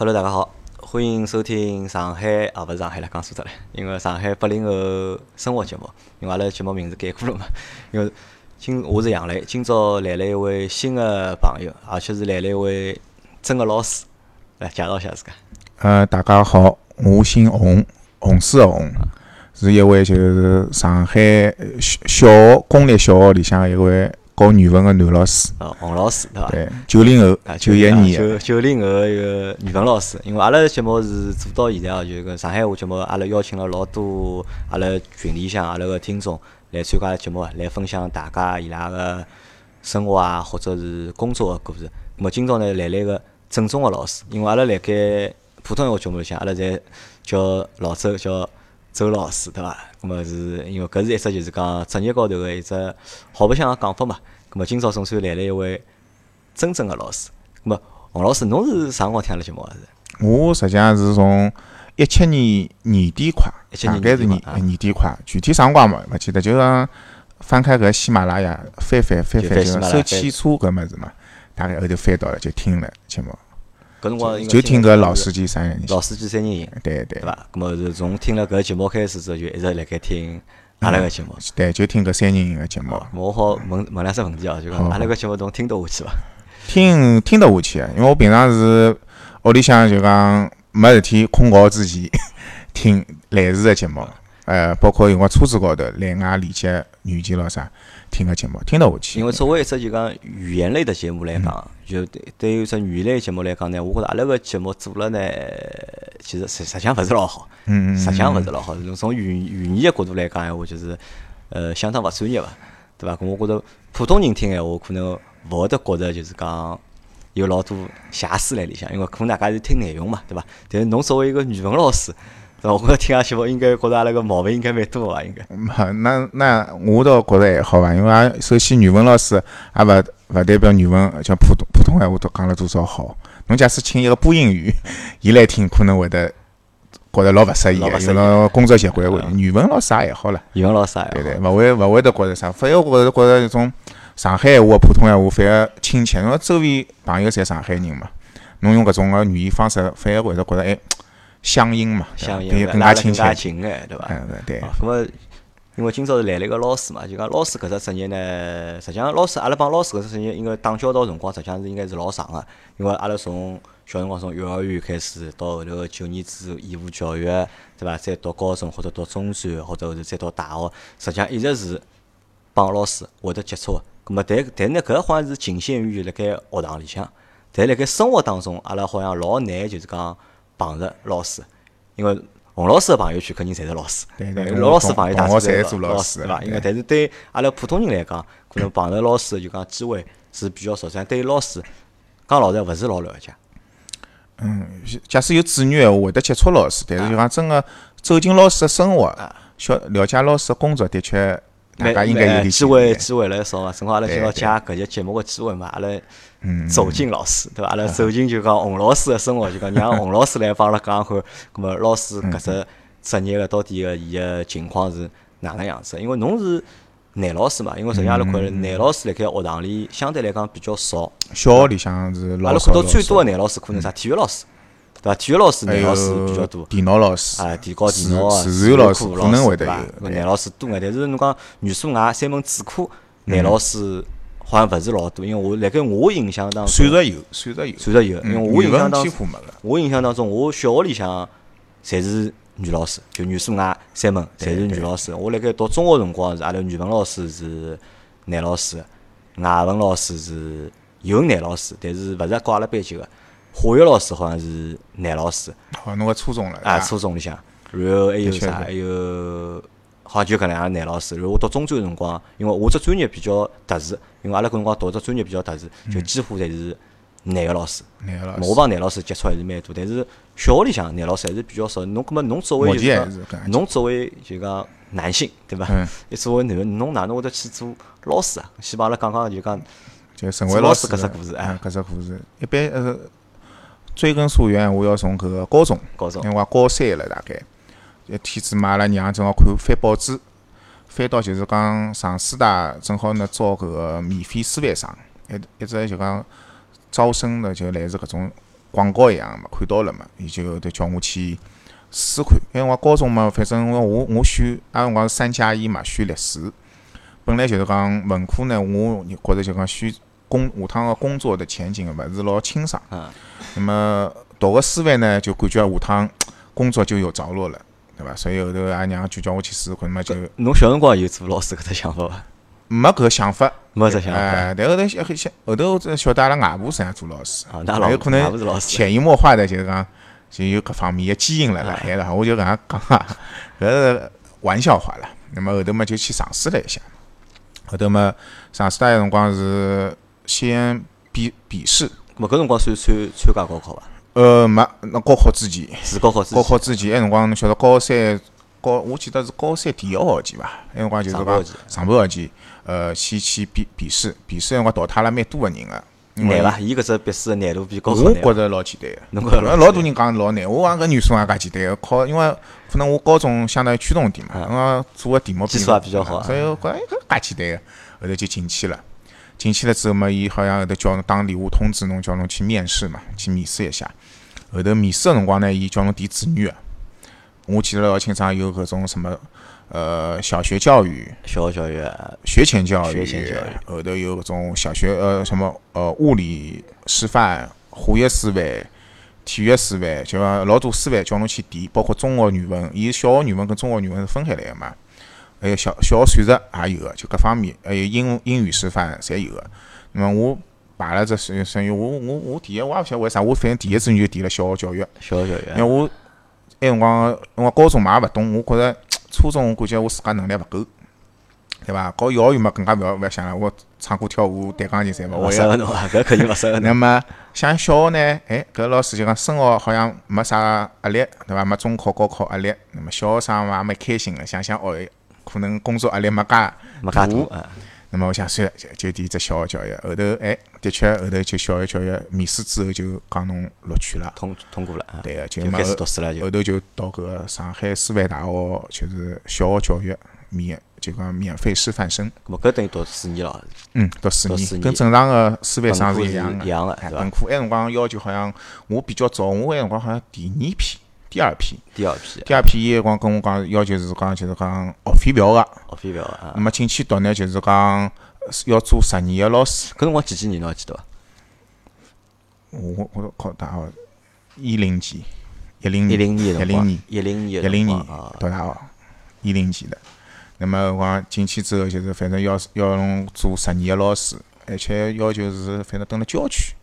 Hello，大家好，欢迎收听上海啊，勿是上海了，讲错脱了，因为上海八零后生活节目，因为阿拉节目名字改过了嘛。因为今我是杨磊，今朝来了一位新的朋友，而且是来了一位真个老师，来介绍一下自家。呃，大家好，我姓洪，洪水的洪，是一位就是上海小学公立小学里向一位教语文个男老师。哦，洪老师对伐？对，九零后啊，，九一年的。九九零后的一个语文老师，因为阿拉节目是做到现在哦，就搿上海话节目，阿拉邀请了老多阿拉群里向阿拉个听众来参加节目啊，来分享大家伊拉个生活啊，或者是工作个故事。那么今朝呢，来了一个正宗个老师，因为阿拉辣盖普通闲话节目里向，阿拉侪叫老周叫周老师，对伐？那么是因为搿是一只就是讲职业高头个一只好白相个讲法嘛。那么今朝总算来了一位真正的老师。咁么，洪老师，侬是啥辰光听阿拉节目啊？是？我实际上是从一七年年底快，大概是年年底快具体啥辰光嘛勿记得，就讲翻开搿喜马拉雅翻翻翻翻，就收汽车搿物事嘛，大概后头翻到了就听了节目，搿辰光就听搿老司机三人行老司机三人行，对对对伐？咁么是从听了搿节目开始之后，就一直辣盖听阿拉个节目。对，就听搿三人行个节目。哦，我好问问两只问题哦，就讲阿拉个节目侬听得下去伐？听听得下去个，因为我平常是屋里向就讲没事体困觉之前 听类似个节目，呃，包括有辰光车子高头来外理解语言咯啥，听个节目听得下去。因为作为一只就讲语言类的节目来讲，就对对于一只语言类节目来讲呢，我觉着阿拉个节目做了呢，其实实实际上勿是老好。嗯嗯实际上勿是老好。从语语言个角度来讲闲话，就是呃相当勿专业伐，对伐？咁我觉着普通人听闲话，可能勿会得觉着就是讲有老多瑕疵辣里向，因为可能大家是听内容嘛，对伐？但是侬作为一个语文老师，对伐？我觉着听下去，我应该觉着阿拉个毛病应该蛮多个伐？应该。嗯，那那我倒觉着还好伐，因为也首先语文老师也勿勿代表语文像普通普通闲话都讲了多少好。侬假使请一个播音员，伊来听可能会得觉着老勿适意个，老勿适意因为工作习惯会。语文老师也还好了。语文老师也对对，勿会勿会得觉着啥，反而我觉着觉着一种上海闲话、普通闲话反而亲切，因为周围朋友侪上海人嘛，侬用搿种个语言方式，反而会得觉着哎乡音嘛，对伐相应更加亲切更加。近眼，对伐？嗯，对啊，，咁么，因为今朝是来了一个老师嘛，就讲老师搿只职业呢，实际上老师阿拉帮老师搿只职业应该打交道辰光，实际上是应该是老长个，因为阿拉从小辰光从幼儿园开始，到后头个九年制义务教育，对伐？再到高中或者到中专，或者后头再到大学，实际上一直是帮老师会得接触个。咁么，但但呢，搿好像是仅限于辣盖学堂里向，但辣盖生活当中，阿拉好像老难就是讲碰着老师，因为洪老师个朋友圈肯定侪是老师，对对老老师朋友大多侪是做老师对伐？因为但是对阿拉普通人来讲，可能碰着老师就讲机会是比较少，但对于老师讲老实勿是老了解。嗯，假使有子女闲话，会得接触老师，但是就讲真个走进老师的生活，晓了解老师的工作，的确大家应该有点机会机会来少嘛，正好阿拉今朝对。借搿节节目个机会嘛，阿拉嗯走进老师，对伐？阿拉走进就讲洪老师个生活，就讲让洪老师来帮阿拉讲讲看，葛末老师搿只职业个到底个伊个情况是哪能样子？因为侬是男老师嘛，因为实际上阿拉看男老师辣盖学堂里相对来讲比较少，小学里向是阿老少拉看到最多个男老师可能啥？体育老师，对伐？体育老师男老师比较多。电脑老师啊，提高电脑啊，自自然老师课可能会得有。男老师多眼，但是侬讲语数外三门主课，男老师好像勿是老多，因为我辣盖我印象当中，算术有，算术有，算术有，因为嗯我印象当几乎没个。我印象当中，我小学里向侪是女老师，就语数外三门侪是女老师。我辣盖读中学辰光是阿拉语文老师是男老师，外文老师是有男老师，但是勿是教阿拉班级个。化学老师好像是男老师，好，侬个初中了啊，初中里向，然后还有啥？还有好像就搿两个男老师。然后我读中专辰光，因为我只专业比较特殊，因为阿拉搿辰光读只专业比较特殊，就几乎侪是男个老师。男个老师，我帮男老师接触还是蛮多，但是小学里向男老师还是比较少。侬搿么侬作为目就是讲前还是搿样侬作为就讲男性对伐嗯？一作为男个，侬哪能会得去做老师啊？先帮阿拉讲讲就讲就成做老师为老师搿只故事哎嗯搿只故事，一般呃，追根溯源，我要从搿个高中，高中因为我高三了大概，一天子嘛，阿拉娘正好看翻报纸，翻到就是讲上师大正好呢招搿个免费师范生，一一直就讲招生呢就类似搿种广告一样嘛，看到了嘛，伊就后头叫我去试试看。因为我高中嘛，反正我我我选，那辰光是三加一嘛，选历史。本来就是讲文科呢，我觉着就讲选工下趟个工作的前景勿是老清爽。嗯。那么读个师范呢，就感觉下趟工作就有着落了，对伐？所以后头阿娘就叫我去试试看嘛，就。侬小辰光有做老师搿只想法伐？没搿想法，没这想法。哎，但后头想想，后头才晓得阿拉外婆实际上做老师，还有可能潜移默化的，就是讲就有搿方面的基因了辣海了。我就搿样讲啊，搿是玩笑话了。那么后头嘛就去尝试了一下，后头嘛尝试大辰光是先笔笔试。么搿辰光算参参加高考伐？呃，没，那高考之前。是高考之前。高考之前，埃辰光侬晓得高三高，我记得是高三第一个学期伐？埃辰光就是讲上半学期。呃，先去笔笔试，笔试辰光淘汰了蛮多个人个。难伐？伊搿只笔试个难度比高考难。我觉着老简单个。侬觉着？老多人讲老难，我讲搿原数也介简单个。考，因为可能我高中相当于区重点嘛，我做个题目基础也比较好，所以觉着搿介简单个。后头就进去了，进去了之后嘛，伊好像后头叫侬打电话通知侬，叫侬去面试嘛，去面试一下。后头面试个辰光呢，伊叫侬填志愿个。我记得老清爽，有搿种什么。呃，小学教育，小学教育，学前教育，学前教育，后头有搿种小学呃什么呃物理师范、化学师范、体育师范，就讲老多师范叫侬去填，包括中学语文，伊小学语文跟中学语文是分开来个嘛，还有小小学算术也有个，就各方面，还有英英语师范侪有个。那么我排了这属属于我我我第一我也勿晓得为啥，我反正第一志愿就填了小学教育，小学教育，因为我埃辰光我高中嘛也勿懂，我觉着。初中我感觉我自家能力勿够，对伐？搞幼儿园嘛更加勿要勿要想了，我唱歌跳舞弹钢琴侪勿会。适合侬啊，搿肯定勿适合。那么像小学呢？哎，搿老师就讲升学好像没啥压力，对伐？没中考、高考压力。那么小学生嘛也蛮开心个，想想哦，可能工作压力没介没介大。那么我想算了，就就填只小学教育。后头哎，的确后头就小学教育面试之后就讲侬录取了，通通过了。对个，就开始读书了。后头就到搿个上海师范大学，就是小学教育免，就讲免费师范生。咾么搿等于读四年了。嗯，读四年，跟正常个师范生是一样个。一样个，本科埃辰光要求好像我比较早，我埃辰光好像第二批。第二批，第二批，第二批，伊光跟我讲，要求是讲，就是讲学费不要个，学费不要个。那么进去读呢，就是讲要做十年个老师。搿辰光几几年侬还记得伐？我我考大学。一零级，一零年，一零年，一零年，一零年，一零年读大学，一零级的。那么光进去之后，就是反正要要侬做十年个老师，而且要求是反正蹲辣郊区。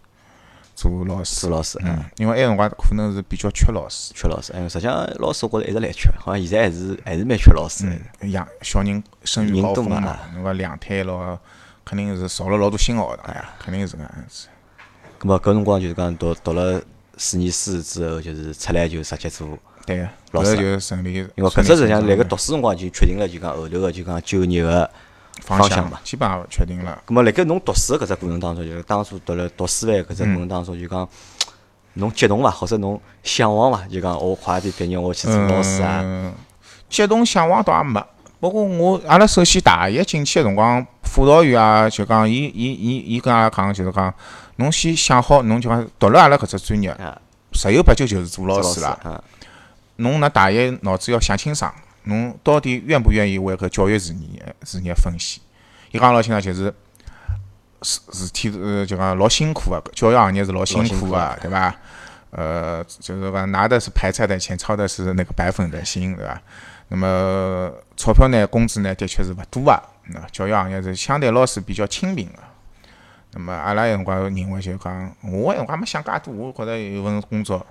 做老师，做老师，嗯，因为埃辰光可能是比较缺老师，缺老师。哎，实际上老师我觉着一直来缺，好像现在还是还是蛮缺老师的。养小人生育高峰嘛，侬讲两胎咯，肯定是少了老多新学堂呀，肯定是搿样子。咾么搿辰光就是讲读读了四年书之后，就是出来就直接做对老师就顺利。因为搿只实际上辣盖读书辰光就确定了，就讲后头个就讲就业个。方向嘛，基本上确定了。咁么，辣盖侬读书搿只过程当中，就是当初读了读师范搿只过程当中，就讲侬激动伐，或者侬向往伐？就讲我快点毕业，我去做老师啊。激动向往倒也没。不过我，阿拉首先大一进去个辰光，辅导员啊，就讲伊伊伊伊跟阿拉讲，就是讲侬先想好，侬就讲读了阿拉搿只专业，十有八九就是做老师了。侬那大一脑子要想清爽。侬到底愿不愿意为搿教育事业事业奉献？伊讲老清爽，就是事事体是就讲老辛苦个，教育行业是老辛苦个，对伐？呃，就是讲拿的是白菜的钱，操的是那个白粉的心，对伐？那么钞票呢，工资呢，的确是勿多啊。那教育行业是相对老师比较清贫个。那么阿拉个辰光认为就讲，我辰光没想介多，我觉着有份工作，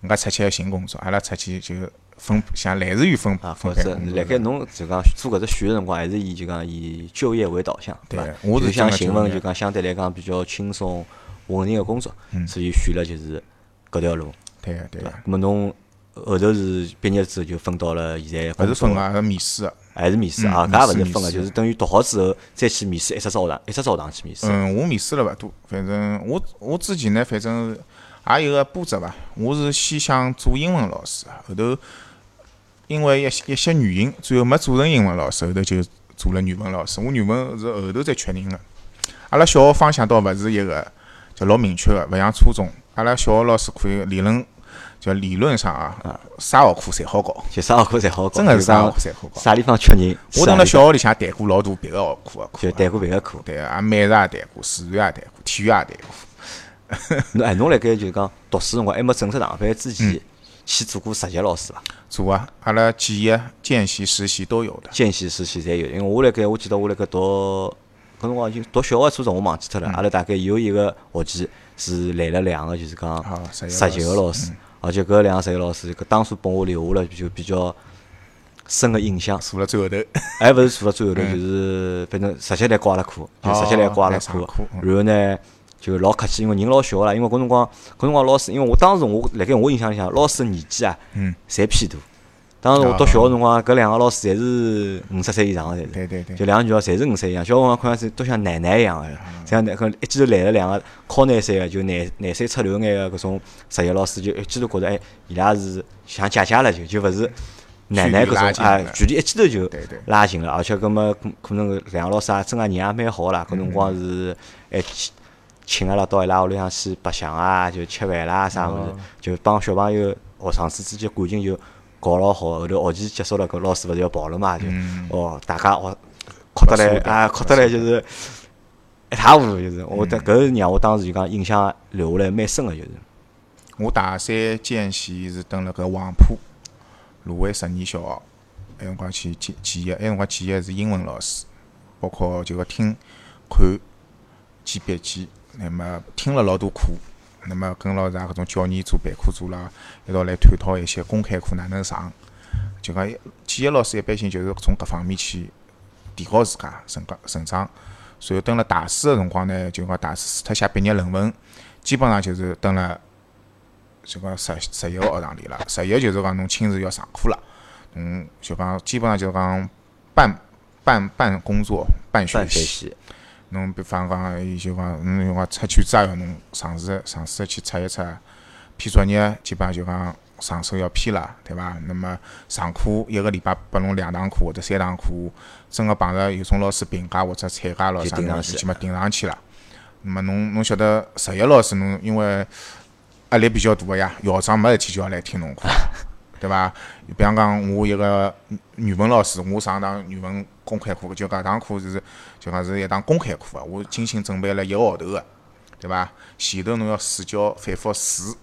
人家出去要寻工作，阿拉出去就。分像类似于分啊，或者辣盖侬就讲做搿只选个辰光，还是以就讲以就业为导向，对伐？我是想寻份就讲相对来讲比较轻松稳定个工作，所以选了就是搿条路。对个对个。咾么侬后头是毕业之后就分到了现在？勿是分啊，是面试个，还是面试啊？搿也勿是分个，就是等于读好之后再去面试一只学堂，一只学堂去面试。嗯，我面试了勿多，反正我我之前呢，反正也有个波折伐。我是先想做英文老师，后头。因为一些一些原因，最后没做成英文老师，后头就做了语文老师。我语文是后头再确定的。阿拉小学方向倒勿是一个，就老明确个，勿像初中。阿拉小学老师可以理论，叫理论上啊，啥学科侪好教，就啥学科侪好搞，真个是啥学科侪好搞。啥地方缺人，我等辣小学里向谈过老多别个学科个课，就谈过别个课。对啊，美术也谈过，数学也谈过，体育也谈过。侬 哎，侬辣盖就是讲读书辰光还没正式上班之嗯前，去做过实习老师伐？做啊，阿拉记忆、见习、实习都有的。见习、实习侪有。因为我辣盖，我记得我辣盖读搿辰光已经读小学初中，我忘记脱嗯了。阿拉大概有一个学期是来了两个，就是讲啊实习个老师，而且搿两个实习老师，搿当初拨我留下了就比较深个印象。坐辣最后头，还勿是坐了最后头，就是反正实习来教阿拉课，就实习来教阿拉课哦来上课。嗯然后呢，就老客气，因为人老小个啦。因为搿辰光，搿辰光老师，因为我当时我辣盖我印象里向，老师年纪啊，嗯，侪偏大。当时我读小学辰光，搿两个老师侪是五十岁以上个，侪是。对对对就两个女的侪是五十岁以上，小辰光看上去都像奶奶一样个。这样，搿一记头来了两个靠廿岁个，就廿廿岁出头眼个搿种实习老师，就一记头觉着哎，伊拉是像姐姐了，就就勿是奶奶搿种啊，距离一记头就拉近了，而且搿么可可能搿两个老师也真个人也蛮好啦，搿辰光是还请请阿拉到伊拉屋里向去白相啊，就吃饭啦啥物事，就帮小朋友学生子之间感情就搞老好。后头学期结束了，搿老师勿是要跑了嘛，就哦大家学哭得来啊，哭得来就是一塌糊涂，就是。我得搿是让我当时就讲印象留下来蛮深个，就是。我大三见习是蹲辣搿黄埔芦苇实验小学，埃辰光去记记忆，埃辰光记忆是英文老师，包括就要听、看、记笔记，那么听了老多课，那么跟牢啥搿种教研组、办课组啦，一道来探讨一些公开课哪能上。就讲企业老师一般性就是从搿方面去提高自家成长成长。随后蹲辣大四个辰光呢，就讲大四特写毕业论文，基本上就是蹲辣就讲实实习个学堂里了。实习就是讲侬亲自要上课了，嗯，就讲基本上就是讲半半半工作半学习。习，侬比方讲，伊就讲侬就讲出卷子也要侬尝试尝试去出一出，批作业基本上就讲上手要批了，对伐？那么上课一个礼拜拨侬两堂课或者三堂课，真个碰着有种老师评价或者参加咯啥，侬就顶上去基本顶上去了。那么侬侬晓得实习老师侬因为压力比较大个呀，校长没事体就要来听侬课，对伐？比方讲我一个语文老师，我上堂语文公开课，就搿堂课是就讲是一堂公开课啊，我精心准备了一个号头个，对伐？前头侬要试教反复试，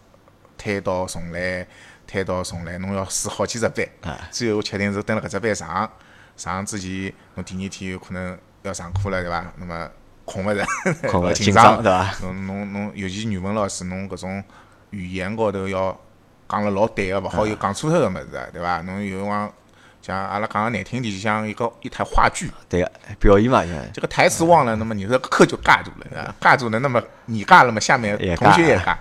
推倒重来，推倒重来，侬要试好几只班，最后确定是蹲辣搿只班上，上之前侬第二天有可能要上课了，对伐？那么困勿着，紧张张对伐？侬侬侬，尤其语文老师，侬搿种语言高头要讲了老对个，勿好有讲错脱个物事啊，对伐？侬有辰光像阿拉讲个难听点，就像一个一台话剧，对个表演嘛，就是这个台词忘了，那么你这个课就尬住了，尬住了，那么你尬了嘛，下面同学尬也尬，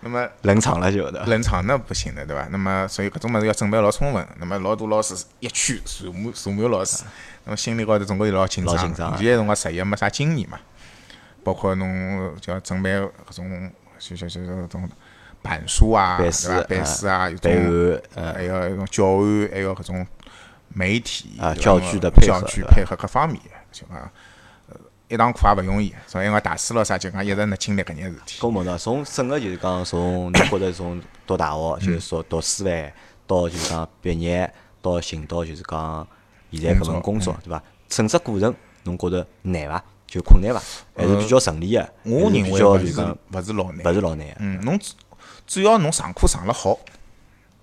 那么冷场了就的。冷场那不行的，对伐？那么所以搿种物事要准备老充分，那么老多老师一去坐满坐满老师，那么心里高头总归是老紧张的，老紧张以前辰光实习没啥经验嘛，包括侬就要准备搿种就就就搿种板书啊，对板书伐？板书啊，有备种还要一种教案，还要搿种媒体啊教具的配合教具配合各方面，就讲呃一堂课也勿容易，所以讲大四咯啥就讲一直辣经历搿件事体。搿么呢从整个就是讲从侬觉着从读大学就是说读师范到就是讲毕业到寻到就是讲现在搿份工作对伐？整只过程侬觉着难伐？就困难伐？还是比较顺利个？我认为勿是讲勿是老难，勿是老难个。嗯，侬只只要侬上课上了好，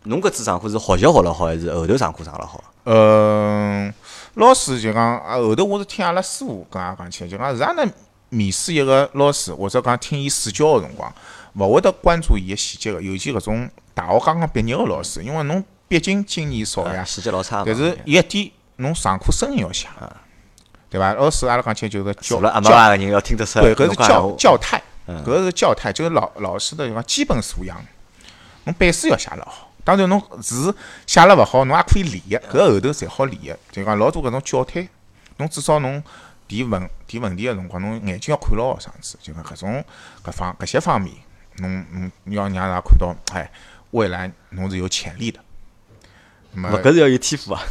侬搿次上课是学习学了好，还是后头上课上了好？嗯，老师就讲啊，后头我是听阿拉师傅跟阿讲起来，就讲是哪能面试一个老师，或者讲听伊试教个辰光，勿会得关注伊个细节个，尤其搿种大学刚刚毕业个老师，因为侬毕竟经验少呀，细节老差嘛。但是有一点，侬上课声音要响，对伐？老师阿拉讲起来就是教除了阿妈个人要听得出，对，搿是教教态，搿是教态，就是老老师的就讲基本素养。侬背书要写了好，当然侬字写了勿好，侬也可以练个，搿后头侪好练个。就讲老多搿种教态，侬至少侬提问提问题个辰光，侬眼睛要看牢学生子，就讲搿种搿方搿些方面，侬侬要让大家看到，哎，未来侬是有潜力的。那么勿搿是要有天赋啊。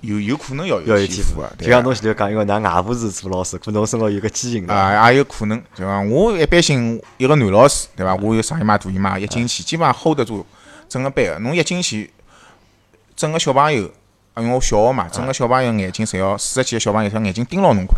有有可能要要有天赋个，就像侬前头讲，因为㑚外婆是做老师，可能侬身高有个基因的。啊，也有可能，对伐？我一般性一个男老师，对伐？我有上姨妈、大姨妈，一进去基本上 hold 得住整个班个。侬一进去，整个小朋友，因为我小学嘛，整个小朋友眼睛侪要四十几个小朋友，他眼睛盯牢侬看。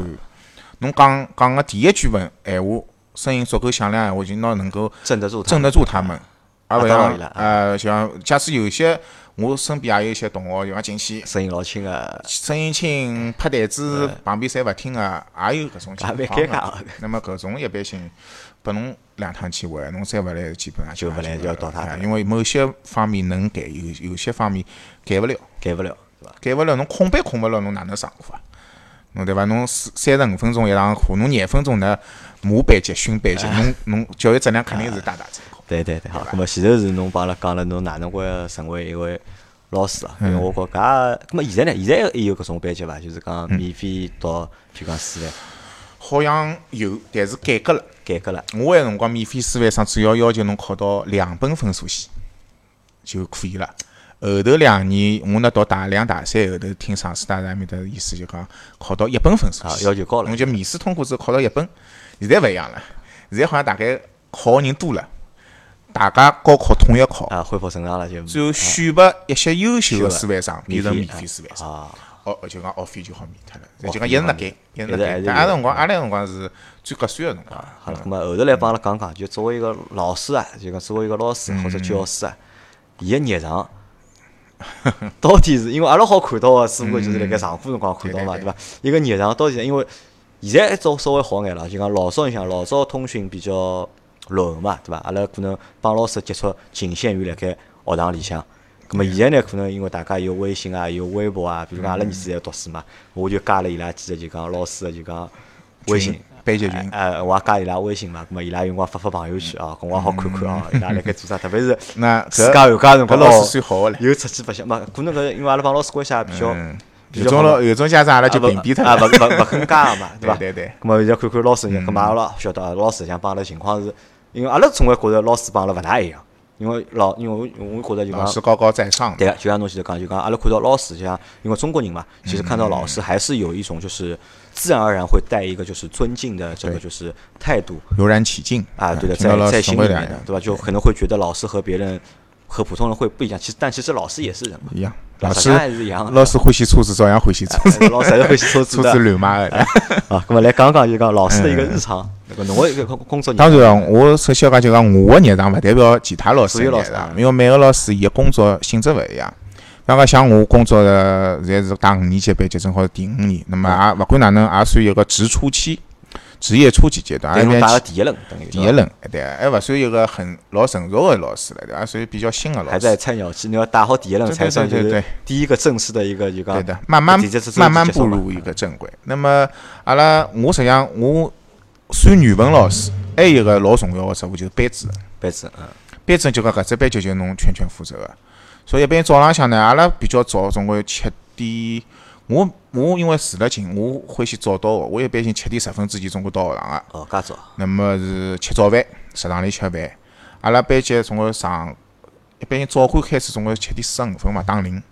侬讲讲个第一句问闲话，声音足够响亮闲话，就拿能够镇得住他，镇得住他们，而勿像当然了呃像假使有一些我身边也有一些同学，就讲进去声音老轻个，声音轻，拍台子旁边侪勿听个，也有搿种情况个。那么搿种一般性，拨侬两趟机会，侬再勿来，基本上就勿来就要倒塌的哎因为某些方面能改，有有些方面改勿了，改勿了，对伐？改勿了，侬空班空勿了，侬哪能上课啊？侬对伐？侬四三十五分钟一堂课，侬廿分钟呢模班级、训班级，侬侬教育质量肯定是大打折扣。对对对，好。咁么前头是侬帮阿拉讲了侬哪能会成为一位老师啊？因为嗯我觉搿，咁么现在呢？现在也有搿种班级伐？就是讲免费读，譬如讲师范，好像有，但是改革了。改革了。我埃辰光免费师范生主要要求侬考到两本分数线就可以了。后头两年我呢读大两大三，后头听上师大那面的意思就讲考到一本分数啊线，要求高了侬就面试通过之后考到一本。现在勿一样了，现在好像大概考个人多了，大家高考统一考，啊，恢复正常了就。最后选拔一些优秀秀的的师范生变成免免费费师范生。啊，哦，就讲学费就好免脱了，就讲一直辣改，费好免一直辣改。现在还是有但阿拉辰光，阿拉辰光是最合算个辰光。好了，咁么后头来帮阿拉讲讲，就作为一个老师啊，就讲作为一个老师或者教师啊，伊个日常到底是因为阿拉好看到个，只不过就是辣盖上课辰光看到嘛，对伐？一个日常到底是因为现在早稍微好眼了，就讲老早你想老早通讯比较落后嘛，对伐？阿拉可能帮老师接触仅限于辣盖学堂里向。咁么现在呢，可能因为大家有微信啊，有微博啊，比如讲阿拉儿子在读书嘛，我就加了伊拉几个就讲老师个就讲微信。班级群哎，呃我也加伊拉微信嘛，咁么伊拉有辰光发发朋友圈啊，咁我也好看看啊，伊拉辣盖做啥，特别是 那自搿家寒假辰光，老哦师算好个唻。又出去白相嘛，可能搿因为阿拉帮老师关系也比较有种老有种家长阿拉就屏蔽脱啊，勿了。勿勿肯加个嘛，对伐？对对对咁么现在看看老师，咁么阿拉晓得啊，老师像帮阿拉情况是，因为阿拉总归觉着老师帮阿拉勿大一样，因为老因为我我觉着就讲老师高高在上对个，就像侬现在讲，就讲阿拉看到老师，就像因为中国人嘛，其实看到老师还是有一种就是自然而然会带一个就是尊敬的这个就是态度。油然起敬。啊，对的，在在心里面的，对吧？就可能会觉得老师和别人和普通人会不一样，其实但其实老师也是人嘛，一样。老师还是一样。老师欢喜车子，照样欢喜车子，哎老师还是欢喜车子车的子乱买的。啊，那么来讲讲就讲老师的一个日常，那个侬个一个工工作日常。当然，我首先要讲就讲我的日常，勿代表其他老师日常因为每个老师伊个工作性质勿一样。刚刚，像我工作的现在是大五年级班级，正好是第五年，那么也勿管哪能，也算一个职初期、职业初级阶段，对侬也算打个第一轮，等于第一轮，对，还勿算一个很老成熟的老师了，对伐？还算比较新的老师还在。菜鸟期，你要打好第一轮对才算就是对对对第一个正式的一个一个对的，慢慢慢慢步入一个正轨。那么，阿拉我实际上我算语文老师，还有一个老重要的职务就是班主任。班主任，嗯，班主任就讲搿只班级就侬全权负责个。所以一般早浪向呢，阿拉比较早，总归七点。我我因为住了近，我欢喜早到个。我一般性七点十分之前总归到学堂个。哦，介早，那么是吃早饭，食堂里吃饭。阿拉班级总归上，一般性早会开始总归七点四十五分嘛打铃，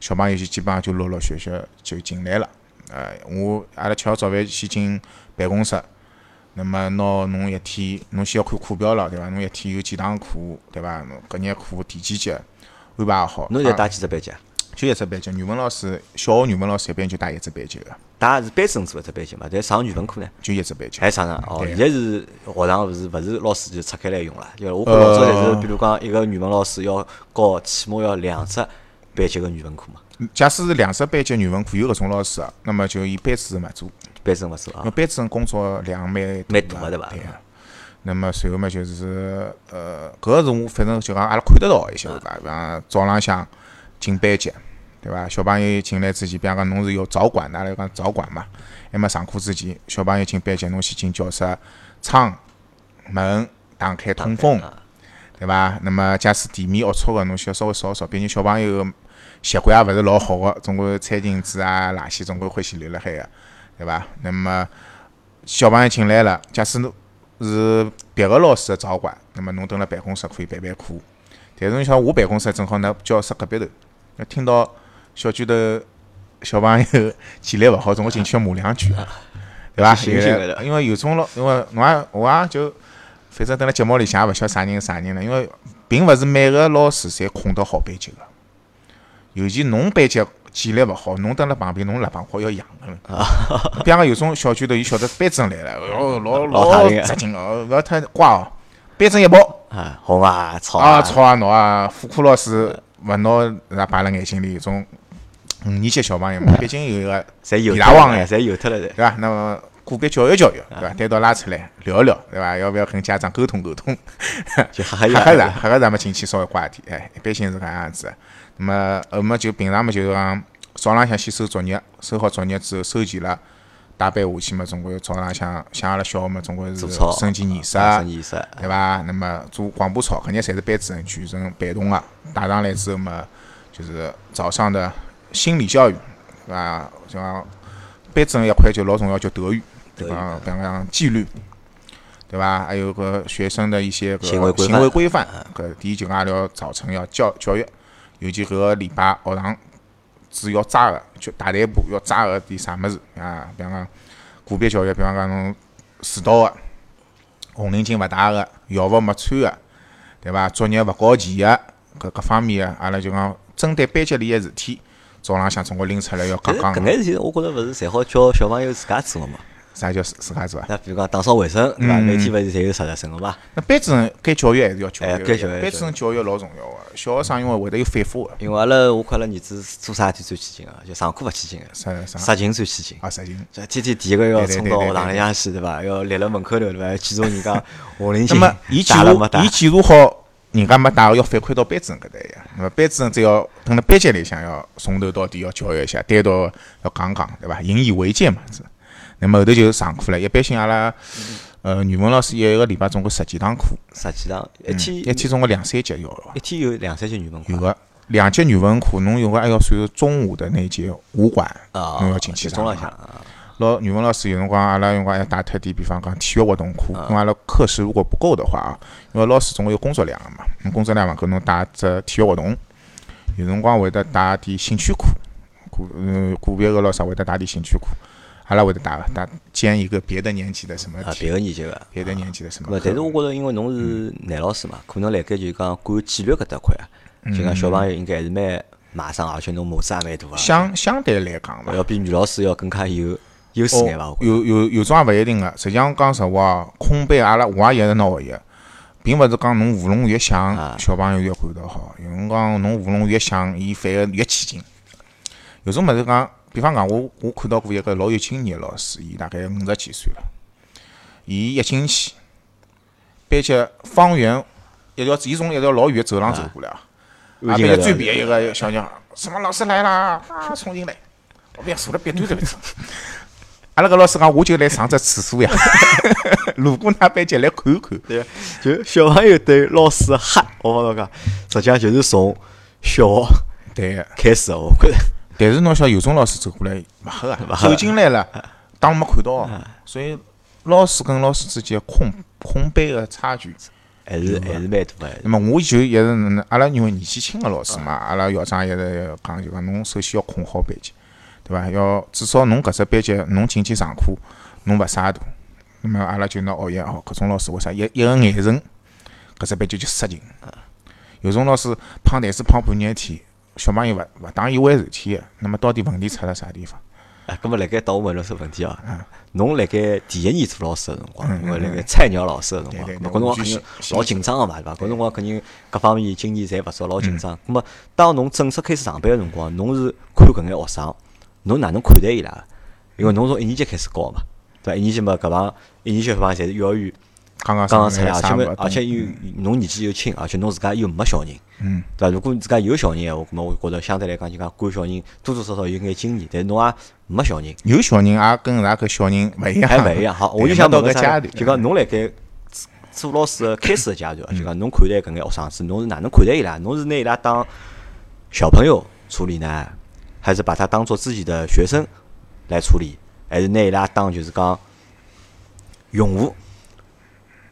小朋友就基本上就陆陆续续就进来了。呃，我阿拉吃好早饭先进办公室，那么拿侬一天，侬先要看课表了，对伐？侬一天有几堂课，对伐？侬搿眼课第几节安排好。啊侬现在打几只班级啊？就一只班级，语文老师，小学语文老师一般就带一只班级个，带是班主任做一只班级嘛，但上语文课呢？就一只班级。还上上哦，现在是学堂勿是勿是老师就拆开来用了，就我觉老早侪是，呃比如讲一个语文老师要教起码要两只班级个语文课嘛，假使是两只班级语文课有搿种老师个，那么就以班主任勿做。班主任勿做啊因为，班主任工作量蛮蛮大大的对伐对个。那么随后嘛，就是呃，搿个是我反正就讲阿拉看得到一些对伐？比方早浪向进班级，对伐？小朋友进来之前，比方讲侬是要早管的，阿拉讲早管嘛。还没上课之前，小朋友进班级，侬先进教室，窗门打开通风，啊对伐？那么假使地面龌龊个，侬需要稍微扫一扫，毕竟小朋友习惯也勿是老好个，总归餐巾纸啊、垃圾总归欢喜留辣海个，对伐？那么小朋友进来了，假使侬是别个老师个早管，那么侬蹲辣办公室可以办办课。但是侬像我办公室正好呢，教室隔壁头，要听到小区头小朋友纪律勿好，总归进去要骂两句，对伐？醒醒的因为有种老，因为侬也我也就，反正等辣节目里向也勿晓得啥人啥人了，因为并勿是每个老师侪控得好班级个，尤其侬班级纪律勿好，侬蹲辣旁边，侬辣旁好要养个了。比方讲有种小区头，伊晓得班主任来了，哦，老老老吓人扎劲哦，勿要太乖哦。班主任一跑，啊，哄啊，吵啊吵啊闹啊，副科老师勿拿人家摆辣眼睛里，有种五年级小朋友嘛，毕竟有一个侪有地大王呀侪有脱了侪。对伐？那么个别教育教育，对伐？单独拉出来聊一聊，对伐？要不要跟家长沟通 沟通？就吓吓伊吓吓咱，吓吓咱们进去稍微乖一点，哎，一般性是搿样子的。那么后么就平常么，就是讲早浪向先收作业，收好作业之后收齐了，带班下去嘛，总归早浪向像阿拉小学嘛，总归是升旗仪式，升仪式，对伐？那么做广播操，肯定侪是班主任全程陪同个。带上来之后嘛，就是早上的心理教育，对伐？像班主任一块就老重要，叫德育，对伐？比方讲纪律，对伐？还有个学生的一些个行为规范搿第一就讲阿拉要早晨要教教育，尤其搿个礼拜学堂是要抓个，就大队部要抓个点啥物事啊？比方讲个别教育，比方讲侬迟到个。红领巾勿戴个，校服没穿个，对伐？作业勿交齐个，搿各方面个，阿拉就讲针对班级里个事体，早浪向总归拎出来要搿讲讲搿眼事体，我觉着勿是侪好叫小朋友自家做个嘛。啥叫自自家做啊？那比如讲打扫卫生，对伐？嗯每天勿是侪有实习生个嘛？那班主任该教育还是要教育该教育班主任教育老重要个。小学生因为会得有反复个，因为阿拉我看阿拉儿子做啥事体最起劲个，就上课勿起劲个，啥啥杀勤最起劲。啊，实情。就天天第一个要冲到学堂里向去，对伐？要立辣门口头，对伐？要记住人家 红领那巾么伊记录打了没打伊？记录好，人家没带个要反馈到班主任搿搭呀。那么班主任只要蹲辣班级里向要从头到底要教育一下，单独要讲讲，对伐？引以为戒嘛是。那么后头就是上课了，一般性阿拉呃语文老师一个礼拜总归十几堂课，十几堂一嗯天。一天总归两三节要个一天有两三节语文课。有个两节语文课，侬有个还要算中午的那节武馆，啊，侬要进去就中浪上向啊老语文老师有辰光阿拉有辰光还带脱点，比方讲体育活动课，因为阿拉课时如果不够的话啊，因为老师总归有工作量个嘛，侬工作量嘛，搿侬带只体育活动，有辰光会得带点兴趣课，个呃个别个老师会得带点兴趣课，阿拉会得带个带兼一个别的年级的什么啊，别个年级个。别的年级的什么咾，课。但是我觉着，因为侬是男老师嘛，可能辣盖就讲管纪律搿搭块啊，就讲小朋友应该还是蛮马上，而且侬码子也蛮大啊，相相对来讲伐，要比女老师要更加有优势眼伐？我哦，觉着有有有种也勿一定个。实际上讲实话哦，空杯阿拉我也一直拿学习，并勿是讲侬舞龙越响啊，小朋友越管得好。有辰光侬舞龙越响，伊反而越起劲。有种物事讲，比方讲我我看到过一个老有经验个老师，伊大概五十几岁了，伊一进去，班级方圆一条，伊从一条老远个走廊走过来啊。啊，安静了班级最边一个小鸟，什么老师来啦？啊，冲进来，我别坐了，别对着别阿拉个老师讲，我就来上只厕所呀，路过㑚班级来看看。对，就小朋友对老师的哈，我帮侬讲，实际上就是从小学对个，开始的，我觉着。但是侬晓得有种老师走过来勿吓 啊，走进来了，当没看到啊，所以老师跟老师之间空空班的差距。还是还是蛮大个。那么我就一直阿拉因为年纪轻个老师嘛，阿拉校长一直讲就讲侬首先要控好班级，对伐？要至少侬搿只班级侬进去上课，侬勿洒大。那么阿拉就拿学习哦，搿种老师为啥一一个眼神，搿只班级就杀劲。有种老师胖台子胖半日天，小朋友勿勿当一回事体个。那么到底问题出辣啥地方？哎，咁么辣盖到我问侬只问题嗯啊，侬辣盖第一年做老师个辰光，因为辣盖菜鸟老师个辰光，搿辰光肯定老紧张个嘛，对伐？搿辰光肯定各方面经验侪勿足，老紧张。咁么当侬正式开始上班个辰光，侬是看搿眼学生，侬哪能看待伊拉个？因为侬从一年级开始教嘛，对伐？一年级嘛，搿帮一年级小朋友侪是幼儿园刚刚出来，而且，而且又侬年纪又轻，而且侬自家又没小人，嗯，对伐？如果自家有小人闲话，咁么我觉着相对来讲就讲管小人多多少少有眼经验，但是侬也没小人。有小人也跟咱搿小人勿一样，还勿一样。好，我就想到搿阶段，就讲侬辣盖做老师个开始个阶段，就讲侬看待搿眼学生子，侬是哪能看待伊拉？侬是拿伊拉当小朋友处理呢，还是把他当做自己的学生来处理，还是拿伊拉当就是讲用户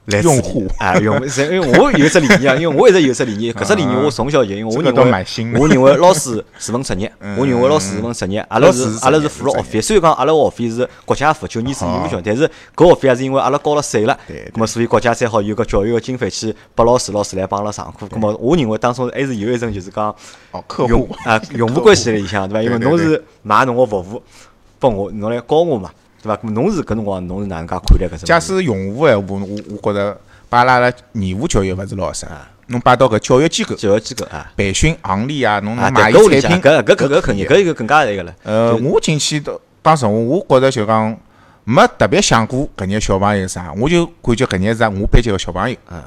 来用户啊，用户 因为我有只理念啊，因为我一直有只理念，搿只理念我从小就，因为我认为，我认为老师是份职业，嗯我认为老师是份职业，阿拉是是阿拉是付了学费，虽然讲阿拉学费是国家付，九年制义务教育，但是搿学费也是因为阿拉交了税了对对，咁么所以国家才好有个教育个经费去拨老师，老师来帮阿拉上课。咾么我认为当中还是有一种就是讲哦，客用 户啊用户关系里向对伐？因为侬是买侬个服务拨我，侬来教我嘛，对伐？侬是搿辰光侬是哪能介看待搿种？假使用户闲话，我我觉着把阿拉拉义务教育勿是老适，侬摆到搿教育机构教育机构啊。培训行里啊，侬啊，能买产品，搿搿搿搿肯定，搿一个更加那个了。呃，我进去都讲实话，我觉着就讲没特别想过搿眼小朋友啥，我就感觉搿眼是我班级个小朋友，嗯，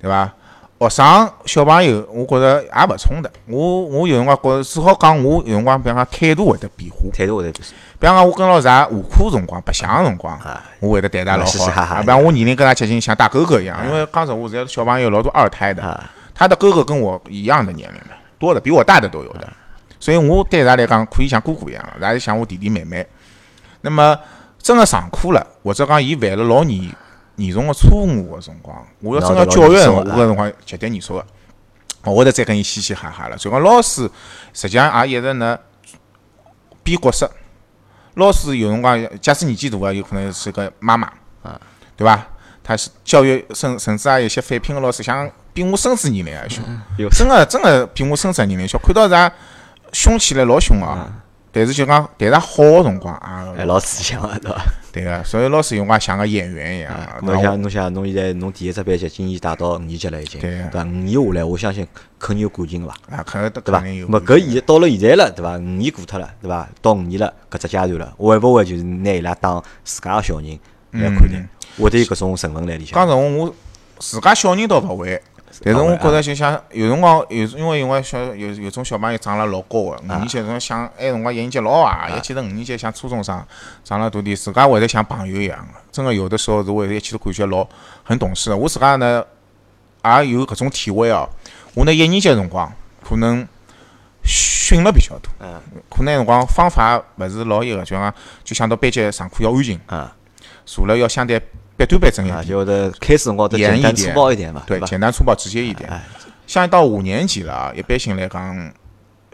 对伐？学生小朋友，我觉着也勿冲突。我我有辰光觉着，只好讲我有辰光，比方讲态度会得变化。态度会得变化比方讲，我跟老师也下课辰光、白相个辰光啊，我会得对他老好。嘻嘻哈我年龄跟他接近，像大哥哥一样。因为讲实话，现在小朋友老多二胎的，啊，他的哥哥跟我一样的年龄的，多的比我大的都有的。所以我对他来讲，可以像哥哥一样，也是像我弟弟妹妹。那么真个上课了，或者讲伊犯了老严严重个错误个辰光，我要真个教育的辰光，我搿辰光绝对严肃个。我会得再跟伊嘻嘻哈哈了。所以讲老师实际上也一直呢变角色。老师有辰光，假使年纪大个，有可能是个妈妈，啊，对伐？他是教育甚甚至啊有些返聘个老师，像比我孙子年龄还小，真个真个比我孙子年龄小。看到啥凶起来老凶啊，但是就讲但是好个辰光啊，哎，老师像个对伐？对个，所以老师有辰光像个演员一样侬想侬想侬现在侬第一只班级今年带到五年级了已经，对对伐？五年下来，我相信肯定有感情个伐？啊，可能对伐？肯定有么搿现到了现在了，对伐？五年过脱了，对伐？到五年了，搿只阶段了，会勿会就是拿伊拉当自家个小人来看待？会得有搿种成分辣里向讲。实话，我自家小人倒勿会，但是我觉着就像有辰光有，因为因为小有有种小朋友长了老高个，五年级辰想埃辰光一年级老坏，一记头五年级像初中生，长了大点，自家会得像朋友一样个。真个有的时候是会得一记头感觉老很懂事个。我自家呢也有搿种体会哦。我呢一年级辰光可能训了比较多，嗯可能辰光方法勿是老一个，就讲就想到班级上课要安静，嗯坐了要相对板端板正一。就会得开始辰光得简单粗暴一点嘛，对，简单粗暴直接一点。哎，像到五年级了啊，一般性来讲，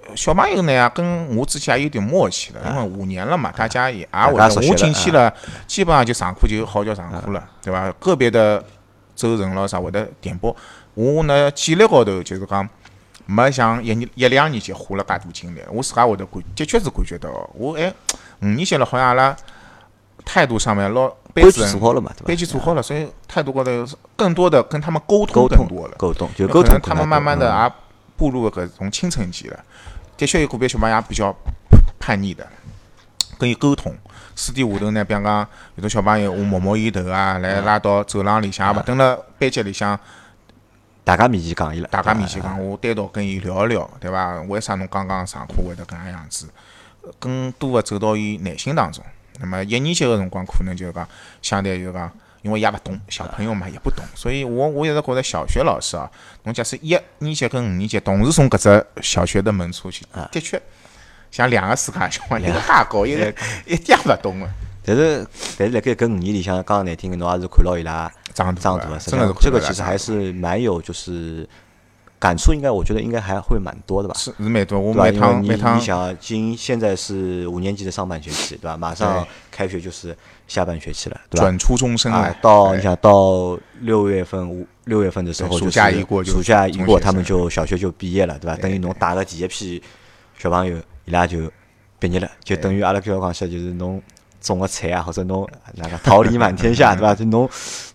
呃小朋友呢跟我之间也有点默契了，因为五年了嘛，大家也也会得，大家熟悉了我进去了，基本上就上课就好叫上课了，对伐？个别的走神了啥会得点拨，我呢纪律高头就是讲。没像一年一两年级花了介多精力，我自家会得感，的确是感觉到，我哎五年级了，好像阿拉态度上面老班规矩主任做好了嘛，对伐？班级做好了，所以态度高头更多的跟他们沟通沟通更多了。沟通就沟通能他们慢慢的啊，也步入搿种青春期了。的确有个别小朋友也比较叛逆的，跟伊沟通。私底下头呢，比方讲有种小朋友，我摸摸伊头啊，来拉到走廊里向，也勿等辣班级里向大家面前讲伊了，大家面前讲，我单独跟伊聊一聊，对伐？为啥侬刚刚上课会得搿能样子？更多的走到伊内心当中。那么一年级个辰光，可能就是讲相对就是讲，因为也勿懂，小朋友嘛也不懂，所以我我一直觉得小学老师啊，侬假使一年级跟五年级同时从搿只小学的门出去，的确像两个世界，小朋友一个大高，一个一点也勿懂个。但是但是辣盖搿五年里向，讲难听个，侬也是看牢伊拉长长大真的是这个其实还是蛮有就是感触，应该我觉得应该还会蛮多的吧。是是蛮多，我？每趟每趟你想，今现在是五年级的上半学期，对吧？马上开学就是下半学期了，对吧？转初中生啊到你想到六月份五六月份的时候，暑假一过就暑假一过，他们就小学就毕业了，对吧？等于侬打个第一批小朋友，伊拉就毕业了，就 等于阿拉搿讲起来就是侬种个菜啊，或者侬那个桃李满天下，对吧？就侬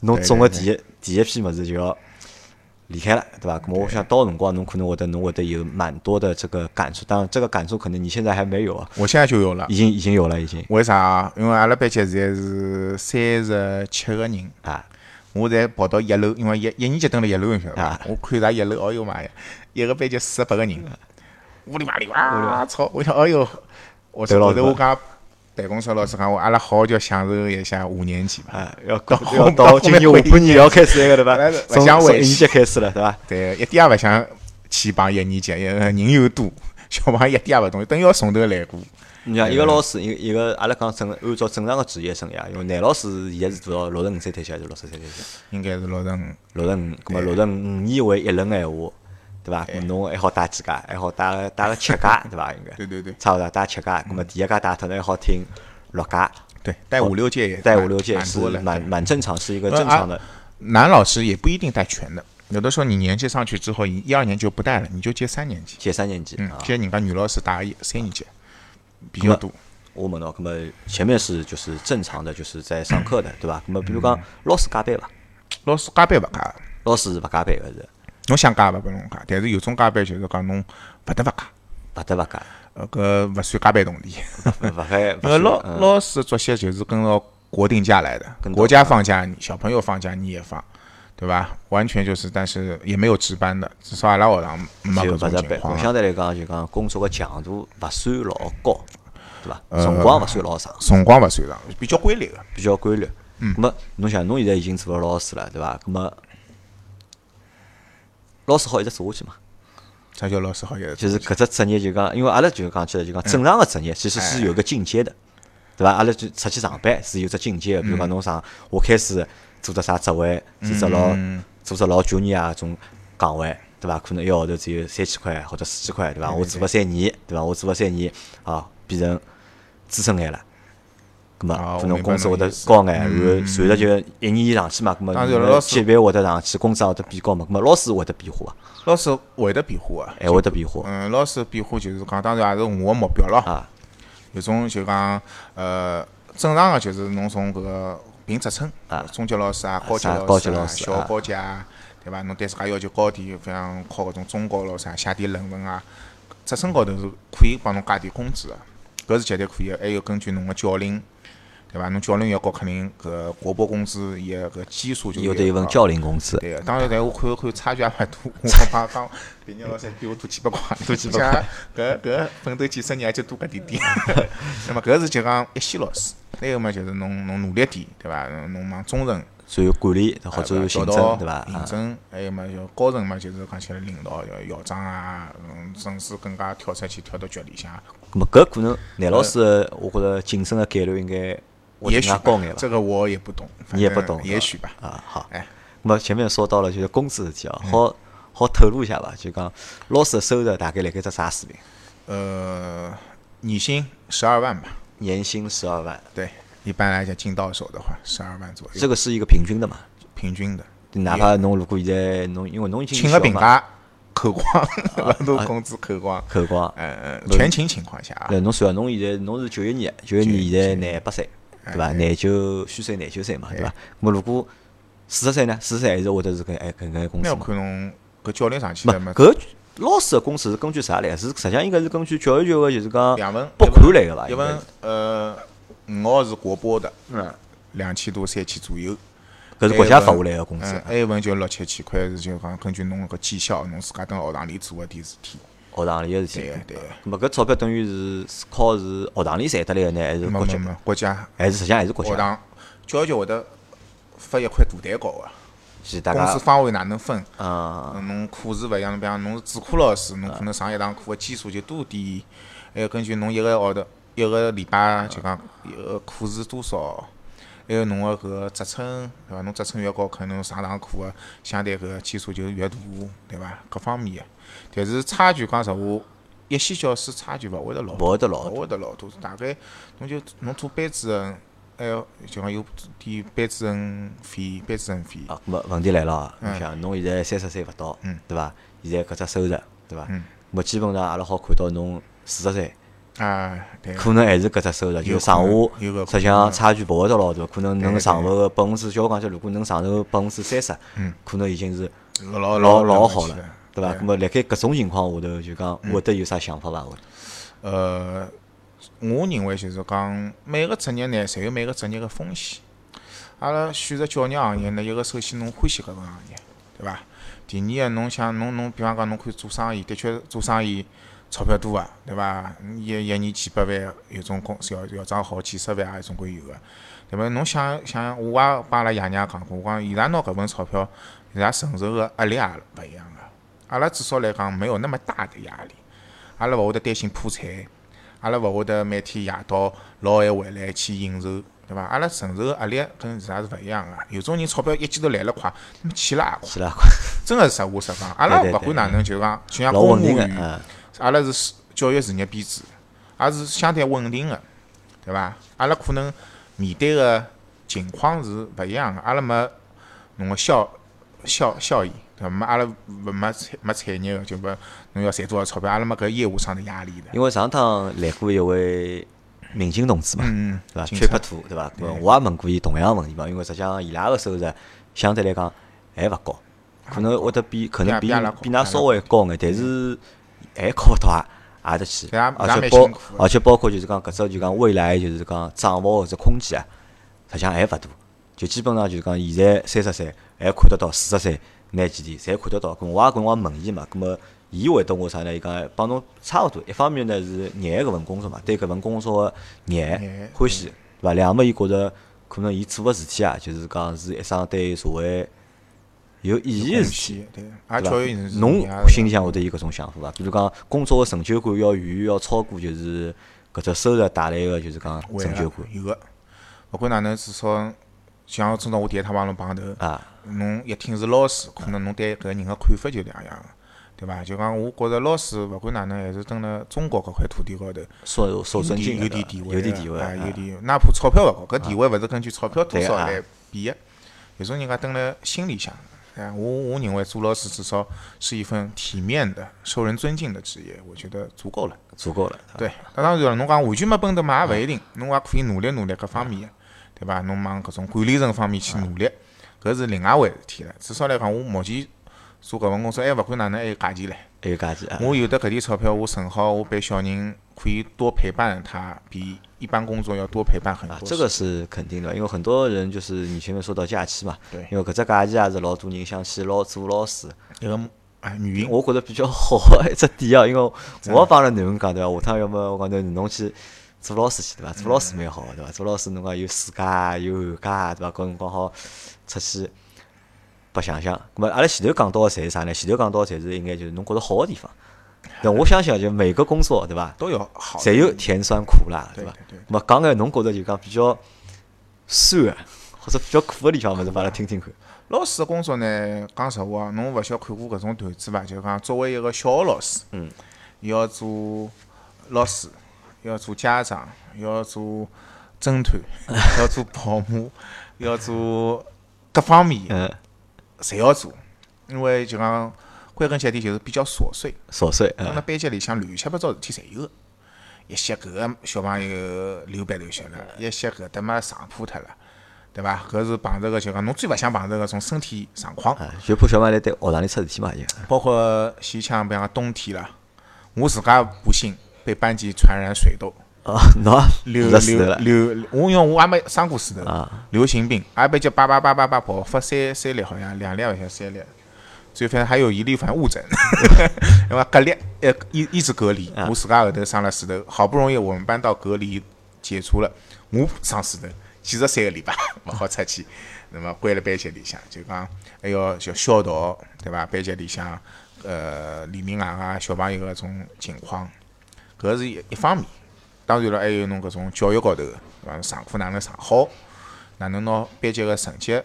侬对种个对第一第一批么子就要离开了，对吧？那么我想到辰光侬可能会得侬会得有蛮多的这个感触，当然这个感触可能你现在还没有啊，我现在就有了。已经已经有了，已经为啥啊？因为阿拉班级现在是三十七个人，啊我才跑到一楼，因为一一年级蹲了一楼，你晓得伐啊？我看啥一楼，哎哟妈呀，一个班级四十八个人，屋里妈里哇操！我想，哎哟，我对老师后头我讲办公室老师讲，我阿拉好好叫享受一下五年级吧。啊，要到要到今年下半年要开始那个对吧从想回去从一年级开始了，对伐？对，一点也勿想去帮一年级，人又多，小朋友一点也勿懂，等于要从头来过。你像一个老师，一个一个阿拉讲正按照正常个职业生涯，因为男老师现在是多少六十五岁退休还是六十岁退休？应该是六十五。六十五，葛末六十五年为一轮闲话，对伐？咾侬还好带几家，还好带个带个七家，对伐？应该。对对对。差勿多带七家，那么第一家带脱呢还好听六家。对，带五六届也带五六届是蛮蛮蛮正常，是一个正常的。男老师也不一定带全的，有的时候你年纪上去之后，一一二年就不带了，你就接三年级。接三年级，嗯，接人家女老师带一三年级比较多。我问侬，那么前面是就是正常的，就是在上课的，对吧？那么比如讲老师加班伐？老师加班勿加？老师是勿加班个是。侬想加勿拨侬加，但是有种加班就是讲侬勿得勿加。勿得勿加。呃，搿勿算加班动力。勿还。呃，老老师作息就是跟牢国定假来的，国家放假，小朋友放假你也放，对吧？完全就是，但是也没有值班的，至少阿拉学堂没搿种情况。相对来讲，就讲工作个强度勿算老高。对伐？辰光勿算老长，辰光勿算长，比较规律个，比较规律。嗯。么侬想，侬现在已经做了老师了，对伐？么老师好一直做下去嘛？啥叫老师好一直？就是搿只职业就讲，因为阿拉就讲起来就讲正常个职业其实是有个进阶的，对伐？阿拉就出去上班是有只进阶，比如讲侬上我开始做只啥职位，是只老做只老 junior 啊种岗位。对伐？可能一个号头只有三千块或者四千块，对伐？我做了三年，对伐？我做了三年，啊，变成资深眼了，咁么可能工资会得高眼，然后随着就一年上去嘛，咁么级别会得上去，工资会得变高嘛，咁么老师会得变化啊？老师会得变化啊？还会得变化？嗯，老师变化就是讲，当然也是我个目标咯。啊，有种就讲，呃，正常个就是侬从搿个评职称，啊，中级老师啊，高级老师啊，小高级啊。对伐？侬对自家要求高点，像考搿种中高咯啥，写点论文啊，职称高头是可以帮侬加点工资个，搿是绝对可以个。还有根据侬个教龄，对伐？侬教龄越高，肯定搿国博工资伊个搿基数就有得一份教练工资。对个，当然，但我看看差距也蛮大。我讲讲，别人老师比我多几百块，多几百块。搿搿奋斗几十年就多搿点点。那么搿是就讲一线老师，那个嘛就是侬侬努力点，对伐？侬往中层。所以管理或者行政，对伐？行政，还有嘛，就高层嘛，就是讲起来领导，要校长啊，嗯，甚至更加跳出去，跳到局里向。咁么，搿可能男老师，我觉着晋升的概率应该也许高眼吧。这个我也不懂，你也不懂，也许吧。啊，好。哎，那么前面说到了就是工资事体哦，好好透露一下吧？就讲老师的收入大概辣盖只啥水平？呃，年薪十二万吧。年薪十二万。对。一般来讲，进到手的话，十二万左右。这个是一个平均的嘛？平均的。哪怕侬如果现在侬因为侬已经请个病假扣光，老多工资扣光。扣光。嗯嗯。全勤情况下。对，侬算侬现在侬是九一年，九一年现在廿八岁，对伐？廿九虚岁，廿九岁嘛，对伐？么如果四十岁呢？四十岁还是会得是搿哎搿个工资要看侬搿教练上去了嘛？搿老师个工资是根据啥来？是实际上应该是根据教育局个就是讲两份拨款来个伐？一份呃。五号是国拨的，嗯，两千多三千左右，搿是国家发下来个工资。还有份就六七千块，是就讲根据侬个绩效，侬自家蹲学堂里做个点事体。学堂里个事体。对个对个。咾么搿钞票等于是靠是学堂里赚得来个呢，还是国家？国家。还是实际上还是国家。学堂教育局会得发一块大蛋糕个，是工资方位哪能分？嗯。侬课时勿一样，比方侬是主课老师，侬可能上一堂课个基数就多点。还要根据侬一个号头。一个礼拜就讲一个课时多少，还有侬个搿个职称，对伐？侬职称越高，可能侬上堂课个相对搿个基数就越大，对伐？各方面个，但是差距讲实话，一线教师差距勿会得老，勿会得老，勿会得老多。大概侬就侬做班主任，还要就讲有点班主任费，班主任费。啊，没问题来了，你想侬现在三十岁勿到，对伐？现在搿只收入，对伐？么基本上阿拉好看到侬四十岁。啊，对，可能还是搿只收入，就上下，实际上差距勿会得老大，可能能上头个百分之，叫我讲起，如果能上头百分之三十，可能已经是老老老好了，对伐？那么辣盖搿种情况下头，就讲会得有啥想法伐？会呃，我认为就是讲每个职业呢，侪有每个职业个风险。阿拉选择教育行业呢，一个首先侬欢喜搿份行业，对伐？第二个侬想侬侬，比方讲侬可以做生意，的确做生意。钞票多啊，对伐？一一年几百万，有种公司要要账好几十万啊，总归有个，对伐？侬想想，我也帮阿拉爷娘讲过，我讲伊拉拿搿份钞票，伊拉承受个压力也勿一样个。阿拉至少来讲没有那么大的压力，阿拉勿会得担心破产，阿拉勿会得每天夜到老晚回来去应酬，对伐？阿拉承受个压力跟伊拉是勿一样个。有种人钞票一记头来了快，那么去了也快。去了快，真个是实话实讲，阿拉勿管哪能，就讲就像老公务员，阿拉是教育事业编制，也是相对稳定个，对伐？阿拉可能面对个情况是勿一样个，阿拉没侬个效效效益，对伐？没阿拉勿没产没产业个，就勿侬要赚多少钞票，阿拉没搿业务上的压力的。因为上趟来过一位民警同志嘛，嗯，对伐？缺拍图，对伐？我也问过伊同样问题嘛，因为实际上伊拉个收入相对来讲还勿高，可能会得比可能比比阿拉比㑚稍微高眼，但是还靠勿到啊，也得去，而且包而且包括就是讲搿只就讲未来就是讲掌握个只空间啊，实际上还勿大，就基本上就是讲现在三十岁还看得到，四十岁那几年侪看得到。咾我也跟我问伊嘛，咾么伊回答我啥呢？伊讲帮侬差勿多，一方面呢是热爱搿份工作嘛，对搿份工作个热爱热爱欢喜，对伐？两么伊觉着可能伊做个事体啊，就是讲是一桩对社会有意义个事体。对，也对教育人士，伐？侬心里向会得有搿种想法伐？比如讲工作个成就感要远远要超过就是搿只收入带来个就是讲成就感有个，勿管哪能，至少像今朝我第一趟帮侬碰头，啊。侬一听是老师，可能侬对搿个人个看法就两样个，对伐？就讲我觉着老师勿管哪能，还是蹲辣中国搿块土地高头，受受尊敬有点地位，有点地位，啊，有啊点，哪怕钞票勿高，搿地位勿是根据钞票多少来比个，有种人家蹲辣心里向。哎，我我认为做老师至少是一份体面的、受人尊敬的职业，我觉得足够了。足够了。对，那当然了，侬讲完全没奔头嘛，也勿一定，侬也可以努力努力各方面个，对伐？侬往搿种管理层方面去努力，搿是另外一回事体了。至少来讲，我目前做搿份工作，还勿管哪能还有价钱唻。还有价钱啊！我有的搿点钞票，我存好，我陪小人可以多陪伴他，比一般工作要多陪伴很啊多。，这个是肯定的，因为很多人就是你前面说到假期嘛，对因为搿只假期也是老多人想去老做老师，一个啊原因，我觉着比较好的一只点啊，因为我也帮了囡恩讲对伐，下趟要么我讲囡侬去做老师去对伐？做老师蛮好的对伐？做老师侬讲有暑假有寒假对伐？搿辰光好出去白相相。咁么阿拉前头讲到个侪是啥呢？前头讲到个侪是应该就是侬觉着好个地方。那，我相信啊就每个工作对伐？都有好的。侪有甜酸苦辣，对对对咁么讲眼侬觉着就讲比较酸个 或者比较苦个地方，物事帮阿拉听听看。老师个工作呢，讲实话，侬勿晓得看过搿种段子伐？就讲作为一个小学老师，嗯，要做老师，要做家长，要做侦探，要做保姆，要做各方面嗯，侪要做，因为就讲归根结底就是比较琐碎。琐碎，蹲辣嗯，班级里向乱七八糟事体侪有个，一歇搿个小朋友流鼻头血了，一歇搿搭嘛上铺脱了，对伐？搿是碰着个就讲侬最勿想碰着搿种身体状况，啊就怕小朋友来对学堂里出事体嘛，就包括前腔，比方讲冬天了，我自家不幸被班级传染水痘，哦，喏流流了。流，我因为我也没生过水痘，啊，流行病，也被就叭叭叭叭叭爆发三三例，好像两例好像三例，最后反正还有一例反正误诊，因为隔离呃一一直隔离，我自家后头生了水头，好不容易我们班到隔离解除了，我生水头，坚持三个礼拜 勿好出去，那么关了班级里向，就讲还要就消毒，对伐？班级里向呃里面外外小朋友个种情况，搿是一一方面。当然了，还有侬搿种教育高头个，对伐？上课哪能上好，哪能拿班级个成绩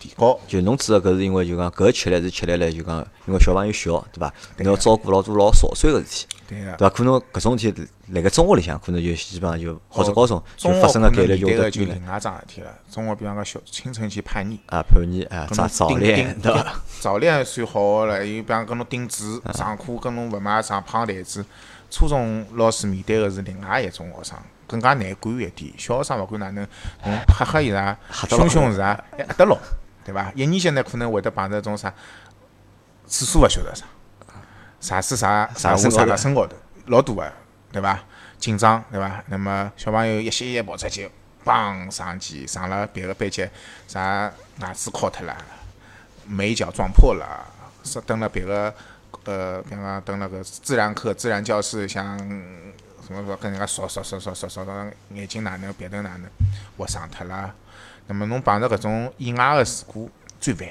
提高，就侬指个搿是因为就讲搿吃力是吃力了，就讲因为小朋友小，对伐？侬要照顾老多老琐碎个事体，对个。对伐？可能搿种事体辣盖中学里向可能就基本上就或者高中就发生个概率就会得面对个就另外桩事体了。中学比方讲小青春期叛逆，啊，叛逆啊，早早恋，对伐？早恋算好个了，有比方跟侬顶嘴，上课跟侬勿买上胖台子。初中老师面对个是另外一种学生，更加难管一点。小学生勿管哪能，侬吓吓伊拉，凶凶是啊，还吓得牢，对伐？一年级呢可能会得碰着种啥，厕所勿晓得啥，啥是啥啥啥身高头下啥辣身高头，老多个，对伐？紧张，对伐？那么小朋友一歇一跑出去，砰上去，上了别个班级，啥牙齿敲脱了，眉角撞破了，是蹲了别个呃，比方讲登那个自然课自然教室，像什么说跟人家说说说说说说到眼睛哪能，鼻头哪能，划伤脱了。那么侬碰着搿种意外个事故最烦。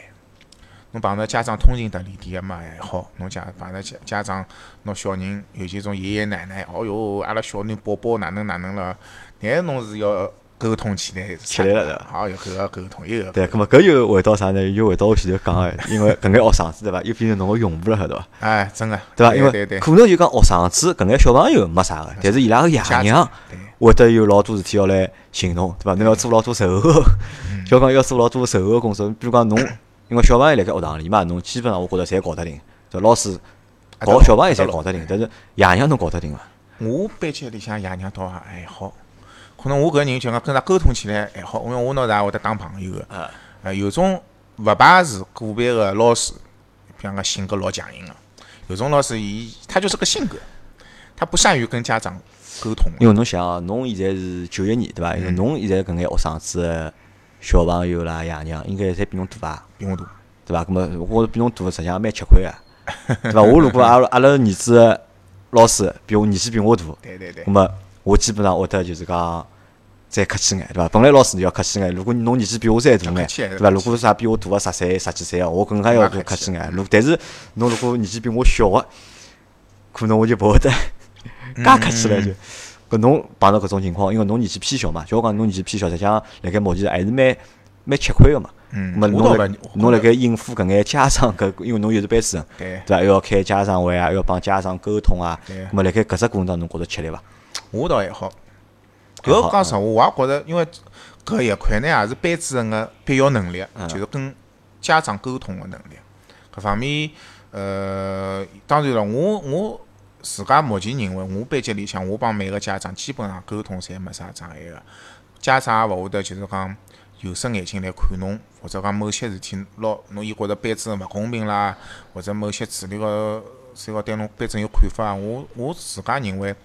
侬碰着家长通情达理点个嘛还好，侬家碰着家家长拿小人，尤其种爷爷奶奶，哦哟，阿拉小人宝宝哪能哪能了，但侬是要沟通起来，起来了对。伐好，要搿个沟通，一个对，葛末搿又回到啥呢？又回到我前头讲个，因为搿眼学生子对伐，又变成侬个用户了，晓得伐？哎，真个，对伐？因对对，为可能就讲学生子搿眼小朋友没啥个，但是伊拉个爷娘会得有老多事体要来寻侬，对伐？侬要做老多售后，嗯。就讲要做老多售后个工作。比如讲侬，因为小朋友辣盖学堂里嘛，侬基本上我觉着侪搞得定，对老师搞小朋友都侪搞得定，但是爷娘侬搞得定伐？我班级里向爷娘倒还好，可能我搿人就讲跟他沟通起来还好，因为我拿啥会得当朋友个。啊，呃，有种勿排除个别个老师，比方讲性格老强硬个，有种老师伊他就是个性格，他不善于跟家长沟通。因为侬想啊，侬现在是九一年对伐？因为侬现在搿眼学生子小朋友啦、爷娘，应该侪比侬大伐？比我大，对伐？葛末我比侬大，实际上也蛮吃亏个，对伐？我如果 阿拉阿拉儿子的老师比我年纪比我大，对对对葛，末我基本上会得就是讲再客气眼，对伐？本来老师要客气眼，如果侬年纪比我再大眼，对伐？如果是啥比我大个十岁、十几岁个，我更加要客气眼。如但是侬如果年纪比我小个，可能我就勿会得 介客气了就。搿侬碰到搿种情况，因为侬年纪偏小嘛，就我讲侬年纪偏小，实际上辣盖目前还是蛮蛮吃亏个嘛。嗯，咁么侬辣我倒勿，侬辣盖应付搿眼家长搿，因为侬又是班主任，对，对伐？又要开家长会啊，又要帮家长沟通啊。对咁么辣盖搿只过程当中，侬觉着吃力伐？我倒还好。搿讲实话，我也觉着，因为搿一块呢，也是班主任个必要能力，嗯就是跟家长沟通个能力。搿方面，呃，当然了，我我自家目前认为，我班级里向，我帮每个家长基本上沟通侪没啥障碍个。家长也勿会得就是讲有色眼镜来看侬，或者讲某些事体老侬伊觉着班主任勿公平啦，或者某些处理个所以讲对侬班主任有看法，我我自家认为，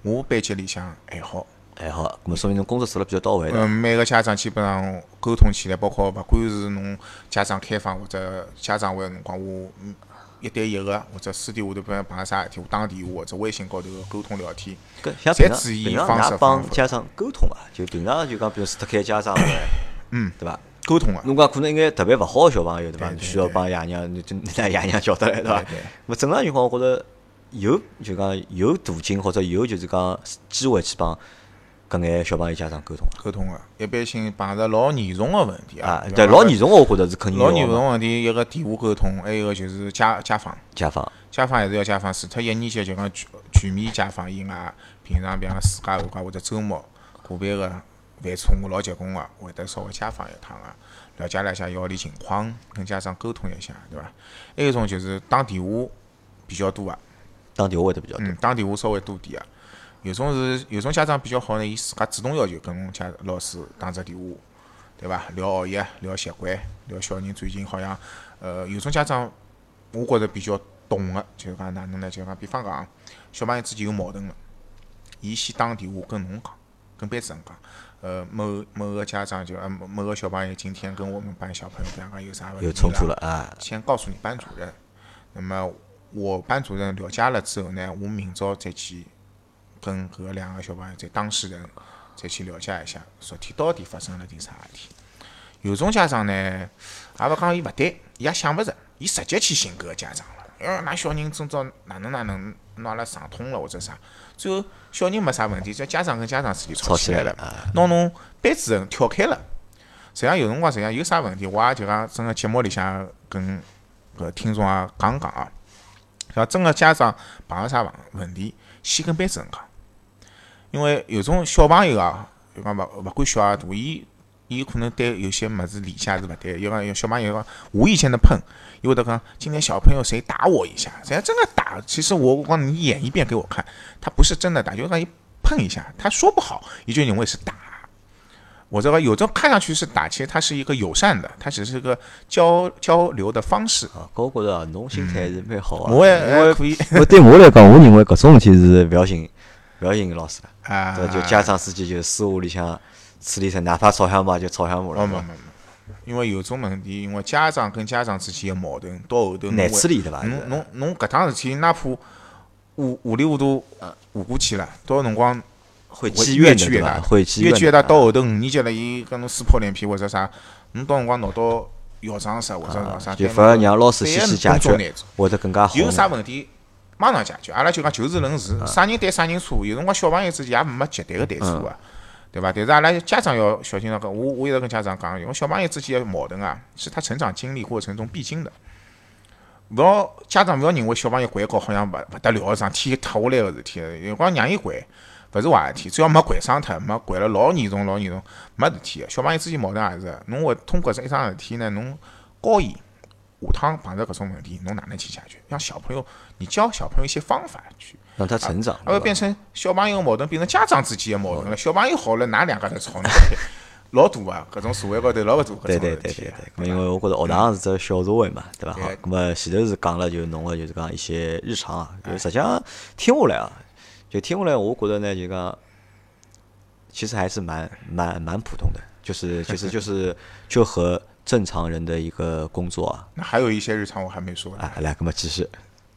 我班级里向还好。还好，咁么说明侬工作做了比较到位。嗯，每个家长基本上沟通起来，包括勿管是侬家长开放或者家长会个辰光，我嗯一对一个或者私底下头，碰着啥事体，我打电话或者微信高头沟通聊天。搿像平常侪注意平常方式㑚帮家长沟通伐？就平常就讲，比如除脱开家长会，嗯，对伐？沟通啊，侬讲可能应该特别勿好个小朋友，对伐？需要帮爷娘，就拿爷娘叫得来，对伐对对？咾正常情况，我觉着有就讲有途径或者有就是讲机会去帮搿眼小朋友家长沟通沟通个，一般性碰着老严重个问题啊。对，老严重个，我觉着是肯定老严重问题，一个电话沟通，还有一个就是家家访。家访。家访还是要家访，除脱一年级就讲全全面家访以外，平常比方讲暑假寒假或者周末个别个犯错误老结棍个，会得稍微家访一趟个，了解了一下校里情况，跟家长沟通一下，对伐？还有一种就是打电话比较多个，打电话会得比较多。嗯，打电话稍微多点个。有种是有种家长比较好呢，伊自家主动要求跟侬家老师打只电话，对伐？聊学习，聊习惯，聊小人最近好像，呃，有种家长我觉着比较懂个，就是讲哪能呢？就讲比方讲，小朋友之间有矛盾了，伊先打电话跟侬讲，跟班主任讲，呃，某某个家长就呃某某个小朋友今天跟我们班小朋友，比方讲有啥问题有冲突了啊！先告诉你班主任，那么我班主任了解了之后呢，我明朝再去跟搿个两个小朋友，再当事人再去了解一下，昨天到底发生了点啥事体。有种家长呢，也勿讲伊勿对，伊也想勿着，伊直接去寻搿个家长了。哎，㑚小人今朝哪能哪能，拿阿拉上通了或者啥，最后小人没啥问题，只要家长跟家长之间吵吵起来了拿侬班主任跳开了。实际上有辰光，实际上有啥问题，我也就讲整个节目里向跟搿听众也讲讲啊。像真个家长碰着啥问问题，先跟班主任讲，因为有种小朋友啊，就讲勿勿管小也大，伊伊可能对有些物事理解是勿对，有讲有小朋友讲无意间的碰，伊会得讲今天小朋友谁打我一下，实际上真的打，其实我我讲你演一遍给我看，他不是真的打，就是讲一碰一下，他说不好，你就认为是打。我这个有种看上去是打，其实它是一个友善的，它只是个交交流的方式。啊，搿我觉着啊侬心态还是蛮好啊。我也因为还可以我对我来讲，我认为搿种事体是勿要寻勿要寻老师了，啊，对？就家长之间就私下里向处理成，哪怕吵相骂就吵相骂了，哦没没没，因为有种问题，因为家长跟家长之间的矛盾，到后头难处理对伐？侬侬侬搿趟事体，哪怕糊糊里糊涂糊过去了，到辰光会会积怨的对会积越积越大。到后头五年级了，伊跟侬撕破脸皮或者啥，侬到辰光闹到校长室或者啥，就反而让老师先去解决工作难做。会得更加好。有啥问题马上解决，阿拉就讲就事论啊事，啥人对啥人错。有辰光小朋友之间也没绝对个对错嗯个，对伐？但是阿拉家长要小心那个，我我一直跟家长讲，因为小朋友之间的矛盾啊，是他成长经历过程中必经的。勿要家长勿要认为小朋友管教好像勿勿得了，上天塌下来个事体，有辰光让伊管，勿是坏事体，只要没管伤脱，没管了老严重老严重，没事体个。小朋友之间矛盾也是，侬会通过这一桩事体呢，侬教伊下趟碰着搿种问题，侬哪能去解决？让小朋友，你教小朋友一些方法去，让他成长，而会变成小朋友矛盾变成家长之间的矛盾了。小朋友好了，哪两家头吵，呢老大啊，搿种社会高头老勿多种对对对对啊。，因为我觉着学堂是只小社会嘛，对伐？好对，咁么前头是讲了就侬个就是讲一些日常啊，就实际上听下来啊，就听下来，我觉得呢就讲，其实还是蛮蛮蛮普通的，就是其实就是就和正常人的一个工作啊，那还有一些日常我还没说呢，啊，来，那么继续，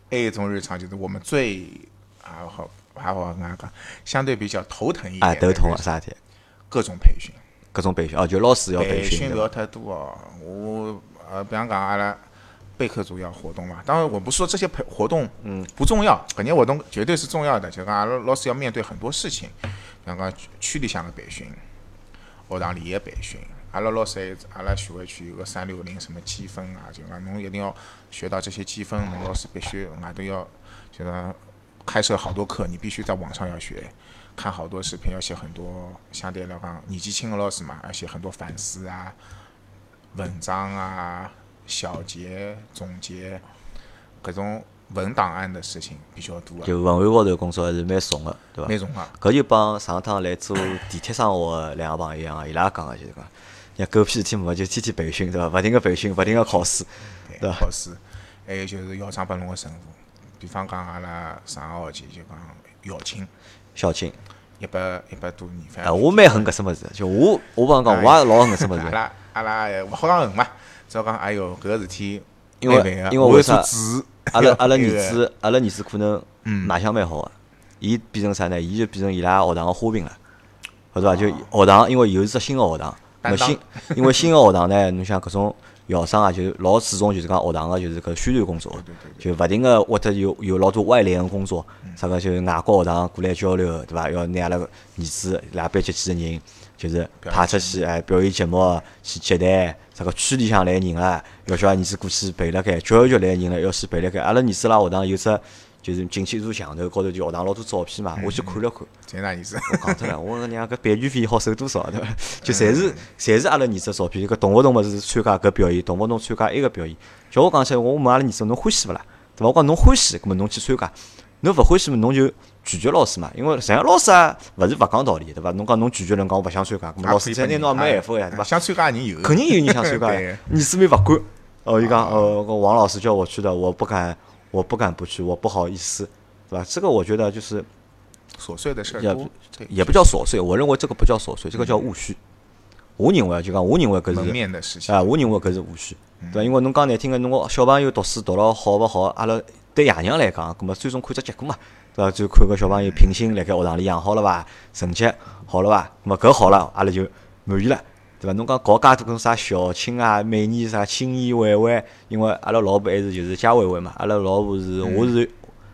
还有一种日常就是我们最啊好还好跟大家讲，相对比较头疼一点啊，头疼啊，啥事体？各种培训。各种培训哦，就老师要培训培训不要？太多哦。我呃，比方讲阿拉备课组要活动嘛，当然我不是说这些培活动嗯不重要，搿眼活动绝对是重要的。就讲阿拉老师要面对很多事情，比方讲区区里向的培训，学堂里的培训。阿拉老师还阿拉徐汇区有个三六零什么积分啊，就讲侬一定要学到这些积分，侬老师。必须外头要就讲开设好多课，你必须在网上要学。看好多视频，要写很多，相对来讲年纪轻的老师。嘛，要写很多反思啊、文章啊、小结、总结，各种文档案的事情比较多啊，就文案高头工作还是蛮重个，对伐？那种啊，搿就帮上趟来做地铁生活两个朋友一样，伊拉讲个就是讲，像狗屁事体没就天天培训对伐？勿停个培训，勿停个考试，对伐考试，还有就是校长拨侬个任务，比方讲阿拉上个学期就讲校庆，校庆。一百一百多年，反啊，正我蛮恨搿只物事，就我我帮侬讲，我也老恨搿只物阿，拉阿拉也勿好讲恨嘛，只好讲哎哟搿个事体因为因为为啥？阿拉 阿拉儿子阿拉儿子可能嗯。卖相蛮好个，伊变成啥呢？伊就变成伊拉学堂个花瓶了，晓得伐？就哦。学堂，因为有一只新个学堂，担当。新因为新个学堂呢，侬像搿种校生啊，就是老注重就是讲学堂个就是搿宣传工作，就勿停个或者有有老多外联个工作，啥个就是外国学堂过来交流，对伐？要拿阿拉个儿子伊拉班级几个人，就是派出去哎表演节目去接待，啥个区里向来人啊，要叫阿儿子过去陪辣盖，教育局来人了要去陪辣盖。阿拉儿子辣学堂有只就是进去一座墙头，高头就学堂老多照片嘛，我去看了看。侪哪意思？我讲脱了，我讲娘搿版权费好收多少对伐？就侪是侪是阿拉儿子照片，搿动勿动么是参加搿表演，动勿动参加埃个表演。叫我讲起来，我问阿拉儿子侬欢喜勿啦？对伐？我讲侬欢喜，葛末侬去参加；侬勿欢喜么，侬就拒绝老师嘛。因为实际上老师啊，勿是勿讲道理，对伐？侬讲侬拒绝人讲我勿想参加，老师再拿侬也没办法呀，对伐？想参加的人有，肯定有人想参加 对呀，儿子们勿管。哦，伊讲呃，王老师叫我去的，我不敢，我不敢不去，我不好意思，对吧？这个我觉得就是琐碎的事儿也也不叫琐碎，我认为这个不叫琐碎，这个叫务虚。我认为啊就讲，我认为搿门是面的事情啊，我认为搿是务虚，对伐？因为侬讲难听个，侬个小朋友读书读了好勿好，阿拉对爷娘来讲，葛末最终看只结果嘛，对伐？就看搿小朋友品性辣盖学堂里养好了伐？成绩好了伐？葛末搿好了，阿拉就满意了。对伐？侬讲搞介多种啥校庆啊，每年啥青宴晚会，因为阿拉老婆还是就是家委会嘛，阿拉老婆是我是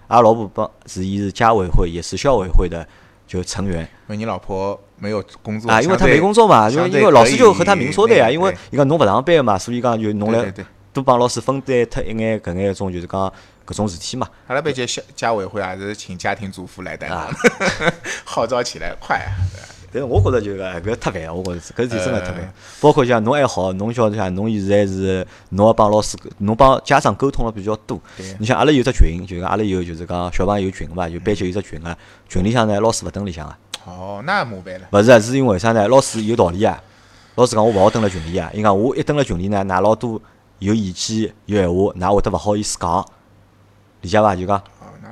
阿拉老婆帮是伊是家委会，也是校委会的就成员。因为你老婆没有工作啊，因为她没工作嘛，因为因为老师就和她明说的呀，因为伊讲侬勿上班个嘛，所以讲就侬来多帮老师分担脱一眼搿眼种就是讲搿种事体嘛。阿拉班级家家委会还是请家庭主妇来担啊当，号召起来快啊！但是我觉着就搿搿太烦，我觉着搿事体真个太烦呃。包括像侬还好，侬晓得像侬现在是侬要帮老师，侬帮家长沟通了比较多对。你像阿拉有只群，就是讲阿拉有就是讲小朋友有群嘛，就班级有只群个，群里向呢老师勿登里向个。哦，那麻烦了。勿是啊，是因为啥呢？老师有道理啊。老师讲我勿好登辣群里啊，伊讲我一登辣群里呢，㑚老多有意见有闲话，㑚会得勿好意思讲，理解伐？就讲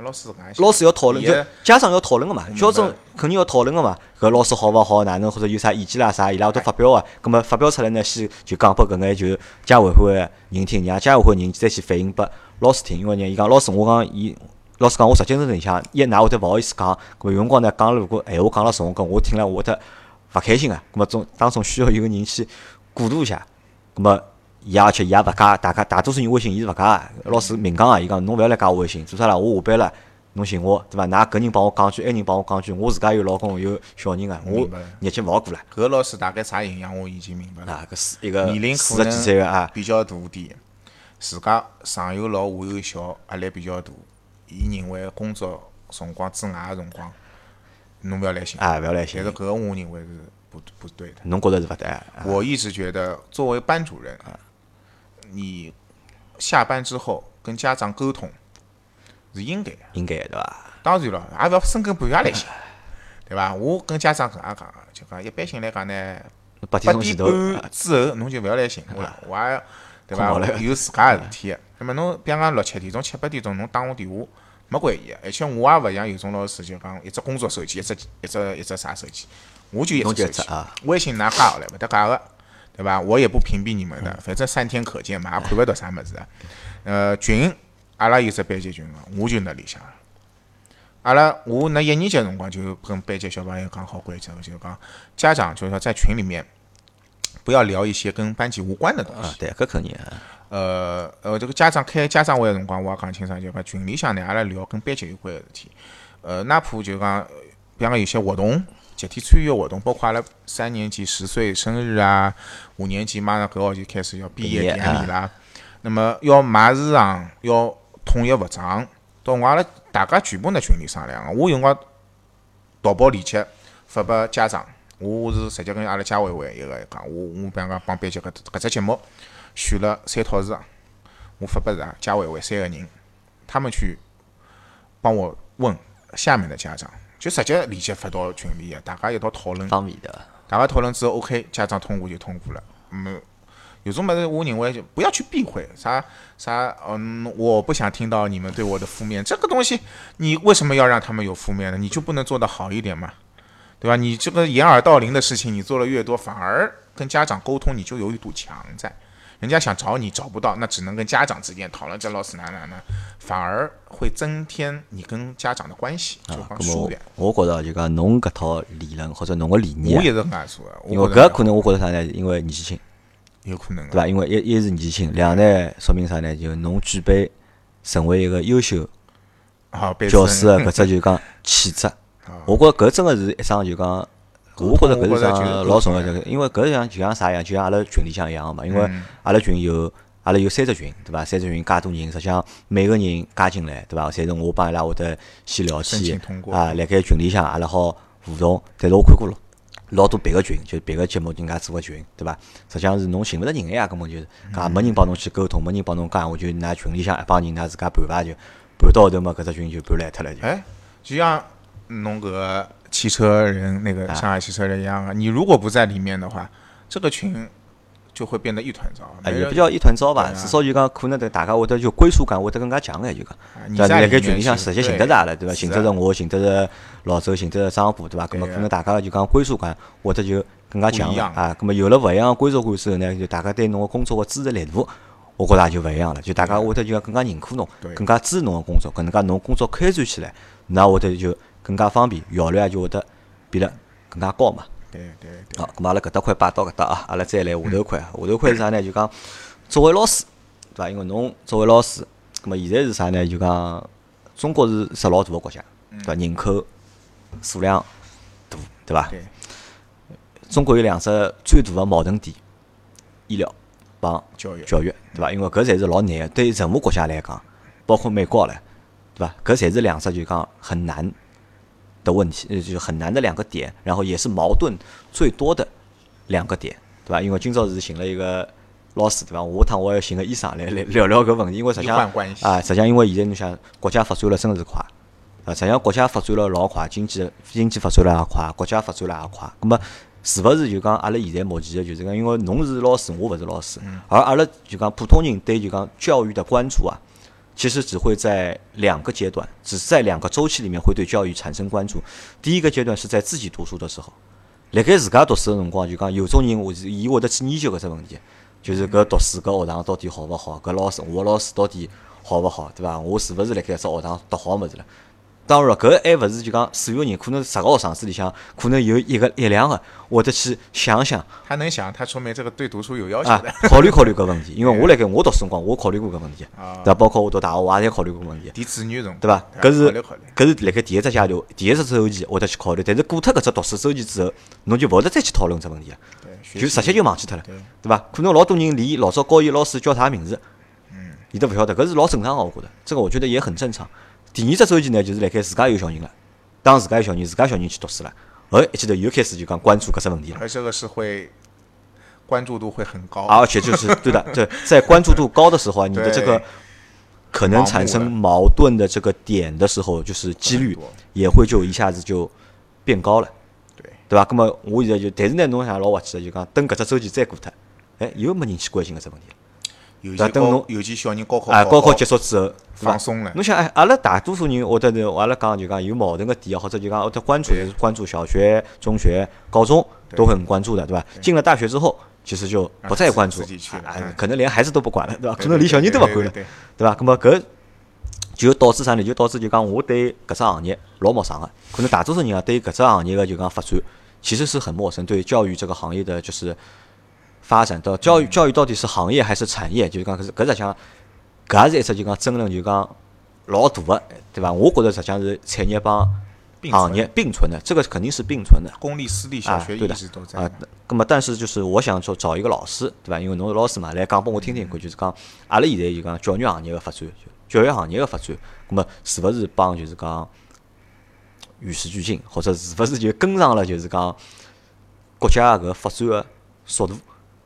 老师搿样想老师要讨论，就家长要讨论个嘛，明校长肯定要讨论个嘛。搿老师好勿好，哪能或者有啥意见啦啥，伊拉会得发表个。葛末发表出来呢，先就讲拨搿眼就家委会个人听，让家委会人再去反映拨老师听。因为呢，伊讲老师，我讲伊。老师讲，我实际是里向一㑚会得勿好意思讲，搿么有辰光呢讲，如果闲话讲了重，搿我听了我会得勿开心个。搿么总当中需要有个人去过渡一下，搿么伊而且伊也勿加，大家大多数人微信伊是勿加个。老师明讲啊，伊讲侬勿要来加我微信，做啥啦？我下班了，侬寻我，对伐？㑚搿人帮我讲句，埃人帮我讲句，我自家有老公有小人个，我日脚勿好过了。搿老师大概啥形象我已经明白了。啊，搿是一个年龄四十几可能岁个啊，比较大点，自家上有老下有小，压力比较大。伊认为工作辰光之外个辰光，侬勿要来寻。啊，勿要来寻但是。搿个我认为是不不对的。侬觉着是勿对啊？我一直觉得，作为班主任，你下班之后跟家长沟通是应该的。应该对伐？当然了，也勿要深更半夜来寻，对伐？我跟家长搿样讲个，就讲一般性来讲呢，八八点半之后侬就勿要来寻我 了，我也对伐？有自家个事体个。那么侬比方讲六七点钟、七八点钟侬打我电话，没关系个。而且我也勿像有种老师就讲一只工作手机，一只一只一只啥手机，我就一侬只手机。微信㑚加下来勿搭界个，对伐？我也不屏蔽你们的，反正三天可见嘛，也看勿到啥物事。呃，群阿拉有只班级群个，我就那里向。阿拉我那一年级的辰光就跟班级小朋友讲好规则，就讲家长就是说在群里面不要聊一些跟班级无关的东西。啊，对，搿肯定啊。呃呃，这个家长开家长会的辰光，我也讲清爽，就讲群里向呢，阿拉聊跟班级有关个事体。呃，哪怕就讲，呃比方讲有些活动，集体参与的活动，包括阿拉三年级十岁生日啊，五年级马上搿学期开始要毕业典礼啦，那么要买衣裳，要统一服装，到辰光阿拉大家全部在群里商量个。我有辰光淘宝链接发拨家长，我是直接跟阿拉家委会一个讲，我我比方讲帮班级搿搿只节目选了三套衣裳，我发拨啥家委会三个人，他们去帮我问下面的家长，就直接链接发到群里个，大家一道讨论。方便的？大家讨论之后，OK，家长通过就通过了。嗯，有种么子，我认为就不要去避讳啥啥，嗯，我不想听到你们对我的负面。这个东西，你为什么要让他们有负面呢？你就不能做得好一点吗？对吧？你这个掩耳盗铃的事情，你做了越多，反而跟家长沟通，你就有一堵墙在。人家想找你找不到，那只能跟家长之间讨论。这老师哪哪哪，反而会增添你跟家长的关系，疏远。我觉着就讲侬搿套理论或者侬个理念啊，我也是搿样说的，因为搿可能我觉着啥呢？因为年纪轻，有可能的对伐？因为一一是年纪轻，两呢说明啥呢？就侬具备成为一个优秀好，教师的搿只就讲气质。啊我觉着搿真个是一桩就讲，我觉着搿是桩老重要的，因为搿像就像啥样，就像阿拉群里向一样个嘛。因为嗯阿拉群有阿拉有三只群，对伐？三只群介多人，实际上每个人加进来，对伐？侪是我帮伊拉会得先聊天啊，辣盖群里向阿拉好互动。但是我看过了。老多别个群，就是别个节目人家做个群，对伐？实际上是侬寻勿着人个呀，根本就是，讲没人帮侬去沟通，没人帮侬讲，我就㑚群里向一帮人，㑚自家盘伐就，盘到后头嘛，搿只群就盘烂脱了就。哎，就像弄个汽车人那个啊上海汽车人一样啊，你如果不在里面的话，这个群就会变得一团糟。哎，也不叫一团糟吧，至少就讲可能对大家会得就归属感会得更加强眼，就讲。啊你？在里面辣盖群里向直接寻得着阿拉，对伐？寻得着我，寻得着老周，寻得着张虎，对伐？咁么可能大家就讲归属感会得就更加强啊。咁么有了勿一样的归属感之后呢，就大家对侬个工作个支持力度，我觉着也就勿一样了。就大家会得就讲更加认可侬对，更加支持侬个工作，搿能介侬工作开展起来，那会得就更加方便，效率也就会得变得更加高嘛。对对对，好，咁阿拉搿搭块摆到搿搭啊，阿拉再来下头块。下头块是啥呢？就讲作为老师，对伐？因为侬作为老师，咁么现在是啥呢？就讲中国是只老大个国家，对伐？人口数量大，对伐？对中国有两只最大个矛盾点，医疗帮教育教育，对伐？因为搿侪是老难个，对于任何国家来讲，包括美国唻，对伐？搿侪是两只就讲很难的问题，呃，就是很难的两个点，然后也是矛盾最多的两个点，对伐？因为今朝是寻了一个老师，对伐？下趟我要寻个医生来来聊聊搿问题，因为实际上啊，实际上因为现在侬想国家发展了真的是快。啊，实际上国家发展了老快，经济经济发展了也快，国家发展了也快。咁么是勿是就讲阿拉现在目前的就是讲，因为侬是老师，我勿是老师，而阿拉就讲普通人对就讲教育的关注啊，其实只会在两个阶段，只是在两个周期里面会对教育产生关注。第一个阶段是在自己读书的时候，辣盖自家读书的辰光，就讲有种人我是伊会得去研究搿只问题，就是搿读书搿学堂到底好勿好，搿老师我老师到底好勿好，对伐？我是勿是辣盖只学堂读好物事了？当然了，搿还勿是就讲所有人，可能十个学生子里向，可能有一个一两个会得去想想他能想，他说明这个对读书有要求啊的。，考虑考虑搿问题。因为我辣盖我读书辰光，我考虑过搿问题，啊对伐？包括我读大学，我也侪考虑过搿问题，提子女辰光，对伐？搿是。搿是辣盖第一只阶段、第一只周期会得去考虑，但是过脱搿只读书周期之后，侬就勿会得再去讨论这问题了。对，就直接就忘记脱了对，对伐？可能老多人连老早高一老师叫啥名字，嗯，伊都勿晓得，搿是老正常个，我觉得，这个我觉得也很正常。第二只周期呢，就是辣盖自家有小人了，当自家有小人，自家小人去读书了，后一记头又开始就讲关注搿只问题了，而这个是会关注度会很高，而且就是对的，对在关注度高的时候啊，你的这个可能产生矛盾的这个点的时候，就是几率也会就一下子就变高了。对。对伐？咁么我现在就，但是呢，侬想老滑稽的，就讲等搿只周期再过脱，哎，又没人去关心搿只问题了。尤其等侬，尤其小人高考啊，高考考结束之后，放松了，侬想，哎，阿拉大多数人，或者是阿拉讲就讲有矛盾个点啊，或者就讲或者关注，就是关注小学、中学、高中都很关注的，对吧？进了大学之后，其实就不再关注啊嗯，可能连孩子都不管了，对吧？可能连小人都勿管了，对对对对伐？咁么搿就导致啥呢？就导致就讲我对搿只行业老陌生个，可能大多数人啊对搿只行业个就讲发展其实是很陌生，对教育这个行业的就是发展到教育教育到底是行业还是产业，就是讲搿是搿实际上搿也是一只就讲争论，就讲老大个，对伐？我觉着实际上是产业帮行业并存的，这个肯定是并存的。公立私立小学一直都在啊，那么但是就是我想说找一个老师，对伐？因为侬是老师嘛，来讲拨我听听看，就是讲阿拉现在就讲教育行业个发展，教育行业个发展，那么是勿是帮就是讲与时俱进，或者是勿是就跟上了就是讲国家搿个发展个速度，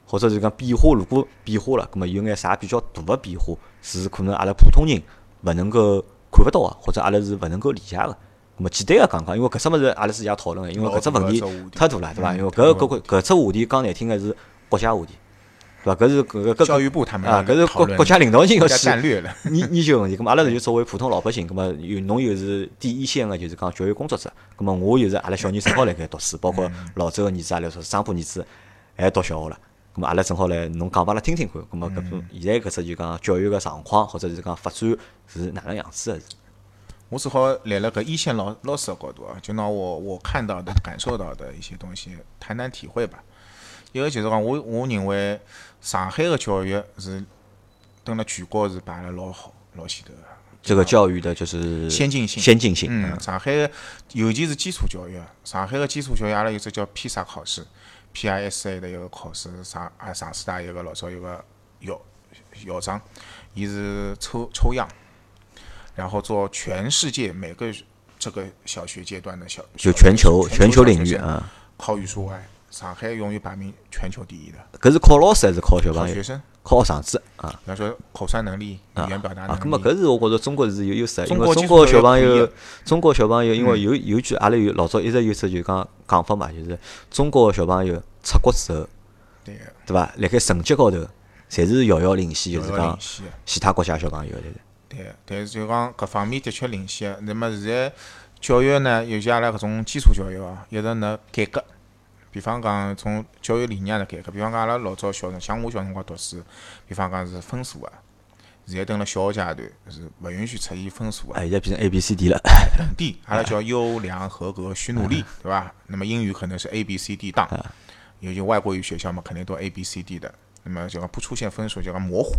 或者是讲变化，如果变化了，那么有眼啥比较大个变化，是可能阿拉普通人勿能够看勿到个，或者阿拉是勿能够理解个。那么简单个讲讲，因为搿只物事阿拉自家讨论个，因为搿只问题太大了，对伐？嗯因为搿搿搿只话题讲难听个是国家话题，对伐？搿是搿个教育部他们啊，搿是国国家领导人要去战略了，研研究个问题。咁么阿拉就作为普通老百姓，咁么有侬又是第一线个，就是讲教育工作者。咁么我又是阿拉小人正好辣盖读书，包括老周个儿子阿拉说张波儿子还读小学了。咁么阿拉正好来侬讲拨阿拉听听看。咁么搿种现在搿只就讲教育个状况，或者是讲发展是哪能样子个？我只好立了搿一线老老师的角度啊，就拿我我看到的、感受到的一些东西谈谈体会吧。一个就是讲，我我认为上海的教育是蹲辣全国是排了老好、老前头的。这个教育的就是先进性先进性。嗯，上海尤其是基础教育，上海的基础教育阿拉有只叫披萨考试，PISA 的一个考试，上啊上师大一个老早有个校校长，伊是抽抽样，然后做全世界每个这个小学阶段的小就全球全球领域啊，考语数外，上海永远排名全球第一的，搿是考老师还是考小朋友。考学？生，考学生子啊。比方说口算能力、语言表达能啊，力。咁么搿是我觉着中国是有优势的，因为中国小朋友中国小朋友因为有有句阿拉有老早一直有只就讲讲法嘛，就是中国小朋友出国之后，对个，对伐？辣盖成绩高头，侪是遥遥领先，就是讲。其他国家小朋友对。对，但是就讲搿方面的确领先。那么现在教育呢，尤其阿拉搿种基础教育啊，一直呢改革。比方讲，从教育理念来改革，比方讲阿拉老早小辰，像我小辰光读书，比方讲是分数啊，现在等了小学阶段是勿允许出现分数啊，哎，现在变成 A B C D 了。等低，阿拉叫优良、合格、需努力，对吧？那么英语可能是 A B C D 档，尤其外国语学校嘛，肯定都 A B C D 的。那么就讲不出现分数，就讲模糊。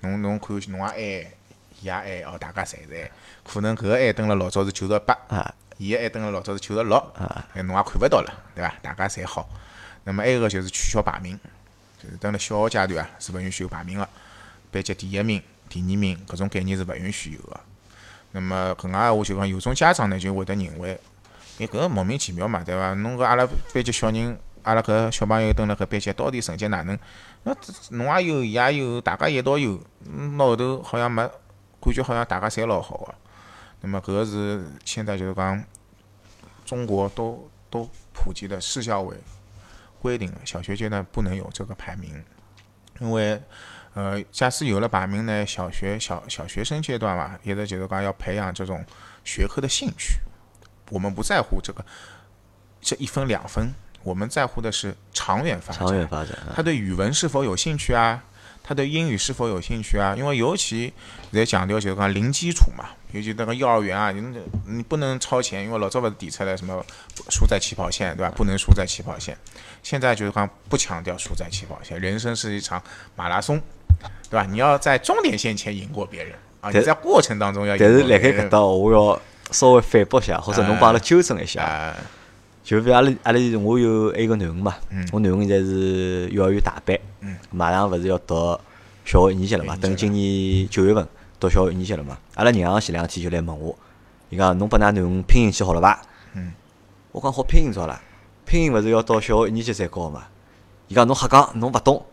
侬侬看侬也 A，伊也爱哦，大家侪是 A，可能搿个爱登了老早是九十八，啊，伊个爱登了老早是九十六，哎，侬也看勿到了，对伐？大家侪好。那么还有个就是取消排名，就是登了小学阶段啊，是勿允许有排名个，班级第一名、第二名搿种概念是勿允许有个。那么搿能闲话就讲，有种家长呢就会得认为，哎，搿个莫名其妙嘛，对伐？侬搿阿拉班级小人，阿拉搿小朋友蹲辣搿班级到底成绩哪能？那侬也有，伊也有，大家一道有，嗯，到后头好像没感觉，好像大家侪老好个。那么搿个是现在就是讲，中国都都普及的市教委规定了，小学阶段不能有这个排名，因为呃，假使有了排名呢，小学小小学生阶段嘛，一直就是讲要培养这种学科的兴趣。我们不在乎这个这一分两分，我们在乎的是长远发展。长远发展啊，他对语文是否有兴趣啊？他对英语是否有兴趣啊？因为尤其在强调就是讲零基础嘛，尤其那个幼儿园啊，你你不能超前，因为老早不是提出来什么输在起跑线，对吧？不能输在起跑线。现在就是讲不强调输在起跑线，人生是一场马拉松，对吧？你要在终点线前赢过别人啊！你在过程当中要。但是辣盖搿搭，我要稍微反驳一下，或者侬帮阿拉纠正一下。就比如阿拉阿拉我有一个囡恩嘛，我囡恩现在是幼儿园大班，马上勿是要读小学一年级了嘛？等今年九月份读小学一年级了嘛？阿拉娘前两天就来问我，伊讲侬拨㑚囡恩拼音去好了伐？我讲好拼音早了，拼音勿是要到小学一年级才教嘛？伊讲侬瞎讲，侬勿懂。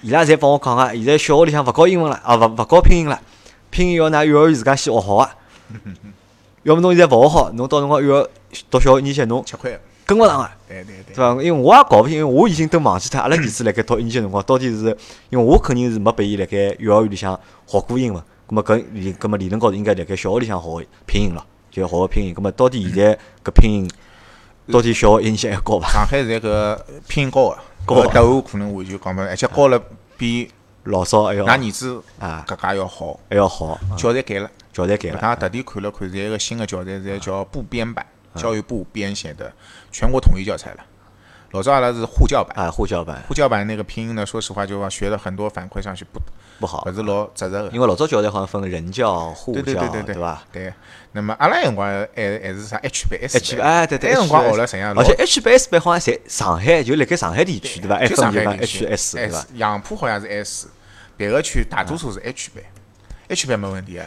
伊拉侪帮我讲个，现在小学里向勿教英文了，啊勿勿教拼音了，拼音要㑚幼儿园自家先学好啊。要么侬现在勿学好，侬到辰光又要读小学一年级，侬吃亏，跟勿上个，对对对，对伐？因为我也搞勿清，因为我已经都忘记脱阿拉儿子辣盖读一年级辰光，到底是因为我肯定是没拨伊辣盖幼儿园里向学过英文，葛么搿理，葛末理论高头应该辣盖小学里向学拼音了，就要学个拼音。葛么到底现在搿拼音，到底小学一年级还高伐？上海现在搿拼音高个，高答案可能我就讲勿，而且高了比老少还要，㑚儿子啊，搿家要好，还要好，教材改了。教材改了，他特地看了看，现在个新的教材在叫部编版，教育部编写的全国统一教材了。老早阿拉是沪教版啊，沪教版，沪教版那个拼音呢，说实话就学了很多，反馈上去不不好，不是老扎实个。因为老早教材好像分人教、沪教，对对对对对吧？对。那么阿拉辰光还还是啥 H 班、S 班，哎对对，那辰光学了怎样？而且 H 班、S 班好像在上海，就辣盖上海地区对吧？就上海地区 S 对吧？杨浦好像是 S，别个区大多数是 H 班，H 班没问题。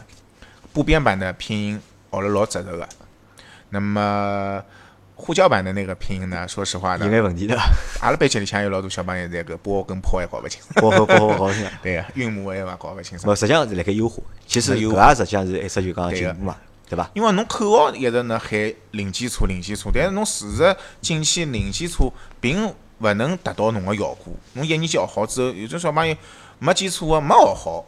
部编版的拼音学了老扎实个，那么沪教版的那个拼音呢？说实话呢，有眼问题的。阿拉班级里向有老多小朋友在个波跟破还搞勿清，波和波搞勿清。对个，韵母还搞勿清。勿，实际上是辣盖优化。其实搿也实际上是一直就讲进步嘛，对伐？因为侬口号一直呢喊零基础、零基础，但是侬事实进去零基础并勿能达到侬个效果。侬一年级学好之后，有种小朋友没基础个没学好。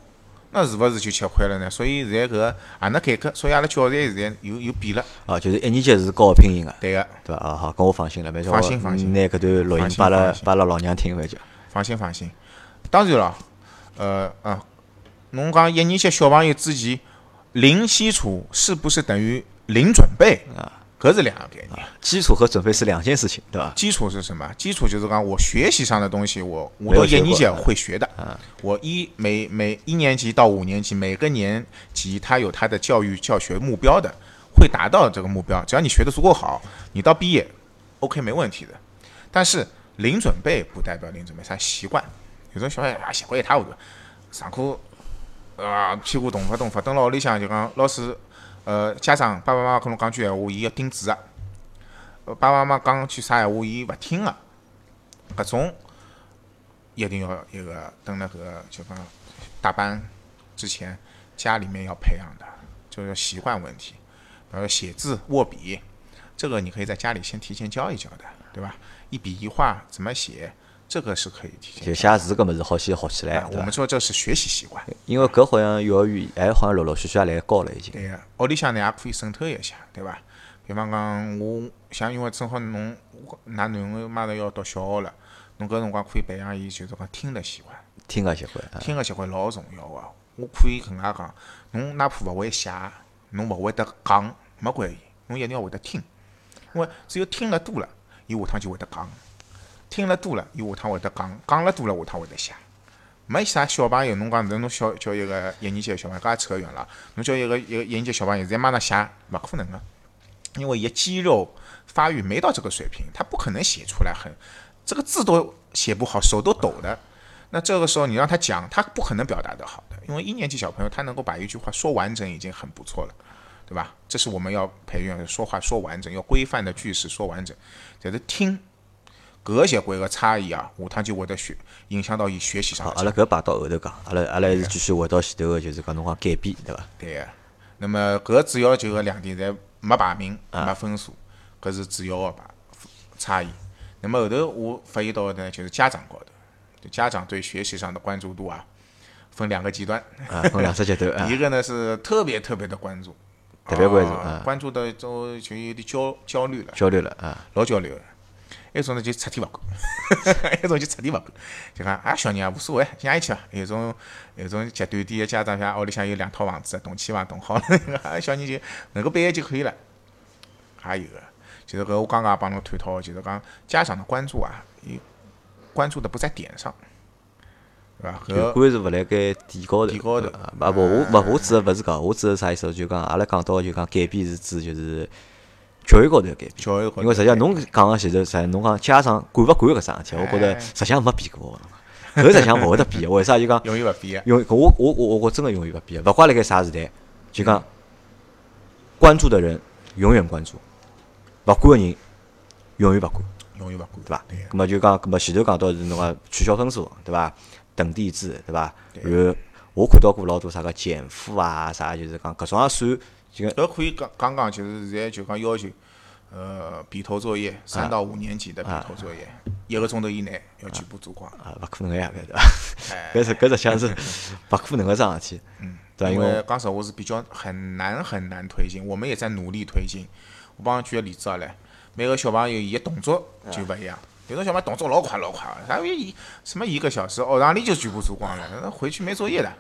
那是勿是就吃亏了呢？所以现在搿个也能改革，所以阿拉教材现在又又变了。哦，就是一年级是教拼音个，对个，对伐？啊好，搿我放心了，放心放心，拿搿段录音拨了拨了老娘听回去。放心放心。当然了，呃啊，侬讲一年级小朋友之前零基础是不是等于零准备啊？搿是两个概念，基础和准备是两件事情，对吧？基础是什么？基础就是讲我学习上的东西，我我到一年级会学的。我一每每一年级到五年级，每个年级他有他的教育教学目标的，会达到这个目标。只要你学的足够好，你到毕业，OK 没问题的。但是零准备不代表零准备，啥习惯？有种小孩啊，习惯一塌糊涂，上课啊屁股动发动发，等到屋里向就讲老师。呃，家长爸爸妈妈跟侬讲句闲话，伊要顶嘴个。爸爸妈妈讲句啥闲话，伊勿听个。搿种一定要一个等那个就讲大班之前，家里面要培养的，就是习惯问题。比如写字、握笔，这个你可以在家里先提前教一教的，对吧？一笔一画怎么写？这个是可以提前。就写字搿物事好先学起来。我们说这是学习习惯。因为搿好像幼儿园还好像陆陆续续也来教了已经。对个，屋里向呢也可以渗透一下，对伐？比方讲，我像因为正好侬㑚囡儿马上要读小学了，侬搿辰光可以培养伊就是讲听的习惯。听个习惯。听个习惯老重要个。我可以搿能介讲，侬哪怕勿会写，侬勿会得讲，没关系，侬一定要会得听，因为只有听了多了，伊下趟就会得讲。听了多了，伊下趟会得讲，讲了多了，下趟会得写。没啥小朋友，侬讲侬小叫一个一年级的小朋友，搿也扯远了。侬叫一个一个一年级小朋友在马上写，勿可能个，因为伊肌肉发育没到这个水平，他不可能写出来很，这个字都写不好，手都抖的。那这个时候你让他讲，他不可能表达得好的，因为一年级小朋友他能够把一句话说完整已经很不错了，对吧？这是我们要培养说话说完整，要规范的句式说完整，在这听。搿习惯个差异啊，下趟就会得学影响到伊学习上。好，阿拉搿摆到后头讲，阿拉阿拉还是继续回到前头个，就是讲侬讲改变，对伐？对个。那么搿主要就搿两点，侪没排名，没分数，搿是主要个排差异。那么后头我发现到呢，就是家长高头，就家长对学习上的关注度啊，分两个极端。啊，分两只极端。一个呢是特别特别的关注，特别关注，啊关注到都就有点焦焦虑了。焦虑了啊，老焦虑了。一种呢就彻底勿管，一种就彻底勿管，就讲啊小人啊无所谓，想一去伐？有种有种极端点个家长像屋里向有两套房子，动迁房动好了，啊小人就能够毕业就可以了，也有个。就是搿我刚刚帮侬探讨，就是讲家长的关注啊，伊关注的不在点上，对伐？搿关是勿辣盖点高头，点高头啊勿勿我勿我指的勿是搿，我指的啥意思？就讲阿拉讲到就讲改变是指就是教育高头要改变。教育高头因为实际上侬讲个前头，实际侬讲家长管勿管搿桩事体，我觉着哎实际上没变过，搿实际上勿会得变。为啥就讲永远勿变个。永搿我我我我真个永远勿变，勿管辣盖啥时代，就讲关注的人永远关注，勿管个人永远勿管。永远勿管，对伐？对咁么就讲，咁么前头讲到是侬讲取消分数，对伐？等地制，对伐？然后我看到过老多啥个减负啊，啥就是讲搿种也算，就讲搿可以讲讲讲，就是现在就讲要求，呃，笔头作业三到五年级的笔头作业，一个钟头以内要全部做光。啊，勿可能个呀，搿对伐？哎 搿是搿实际上是 勿可能个桩事体，嗯，对伐？因为讲实话是比较很难很难推进，我们也在努力推进。我帮侬举个例子啊来，每个小朋友伊个动作就勿一样。有种小朋友动作老快老快，他一什么一个小时学堂里就全部做光了，那回去没作业的。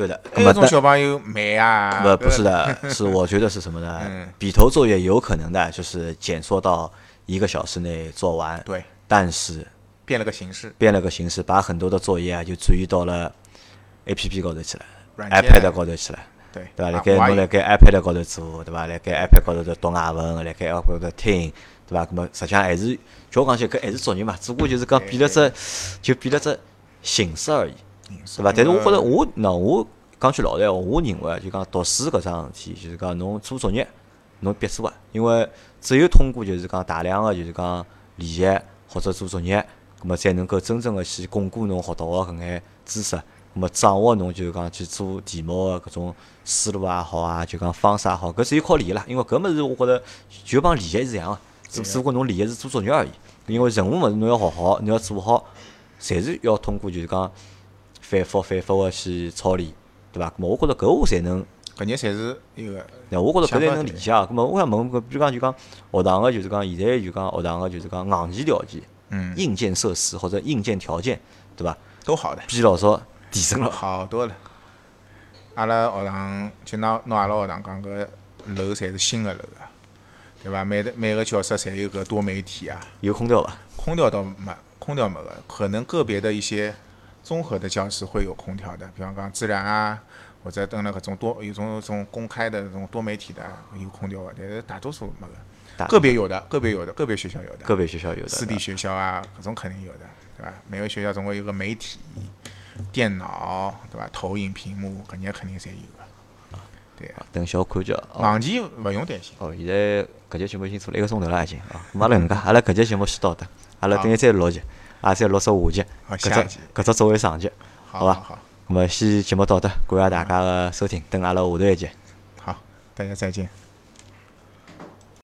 对的。那种小朋友慢啊，不不是的，是我觉得是什么呢嗯？笔头作业有可能的，就是减缩到一个小时内做完，对，但是变了个形式，变了个形式，把很多的作业啊就转移到了 A P P 高头去了，iPad 高头去了。对，对伐？辣啊我也盖侬辣盖 iPad 高头做，对伐？辣盖 iPad 高头在读外文，辣盖 iPad 高头听，对伐？那么实际上还是，叫我讲起搿还是作业嘛，只不过就是讲变了只，就变了只形式而已，对伐？但是我觉着我，喏，我讲句老实闲话，我认为啊就讲读书搿桩事体，就是讲侬做作业，侬必做啊，因为只有通过就是讲大量个就是讲练习或者做作业，葛么才能够真正个去巩固侬学到个搿眼知识。咁么掌握侬就是讲去做题目个搿种思路也好啊，就讲方式也好，搿只有靠练个啦。因为搿物事我觉着就帮练习是一样个，只只不过侬练习是做作业而已。因为任何物事侬要学好，侬要做好，侪是要通过就是讲反复反复个去操练，对伐？咁么我觉着搿我才能，搿眼才是一个那我觉着搿才能理解啊。咁么我想问，搿比如讲就讲学堂个就是讲现在就讲学堂个就是讲硬件条件、嗯硬件设施或者硬件条件，对伐？都好的，比老早提升了。好多了。阿拉学堂就拿拿阿拉学堂讲，搿楼侪是新个楼啊，对伐？每个每个教室侪有个多媒体啊，有空调伐？空调倒没，空调没个，可能个别的一些综合的教室会有空调的，比方讲自然啊，或者等了搿种多有种种公开的这种多媒体的有空调的，但是大多数没个，个别有的，个别有的，个别学校有的，个别学校有的。私立学校啊，搿种肯定有的，对吧？每个学校总归有个媒体、电脑，对吧？投影屏幕，搿眼肯定侪有个。对啊，等小看叫哦。硬件勿用担心。哦，现在搿节节目已经做了一个钟头了，已经啊。咁阿拉搿能介，阿拉搿节节目先到的，阿拉等下再录一集，也再录只下集，好搿只搿只作为上集，好伐好咁么先节目到这，感谢大家个收听，等阿拉下头一集。好，大家再见。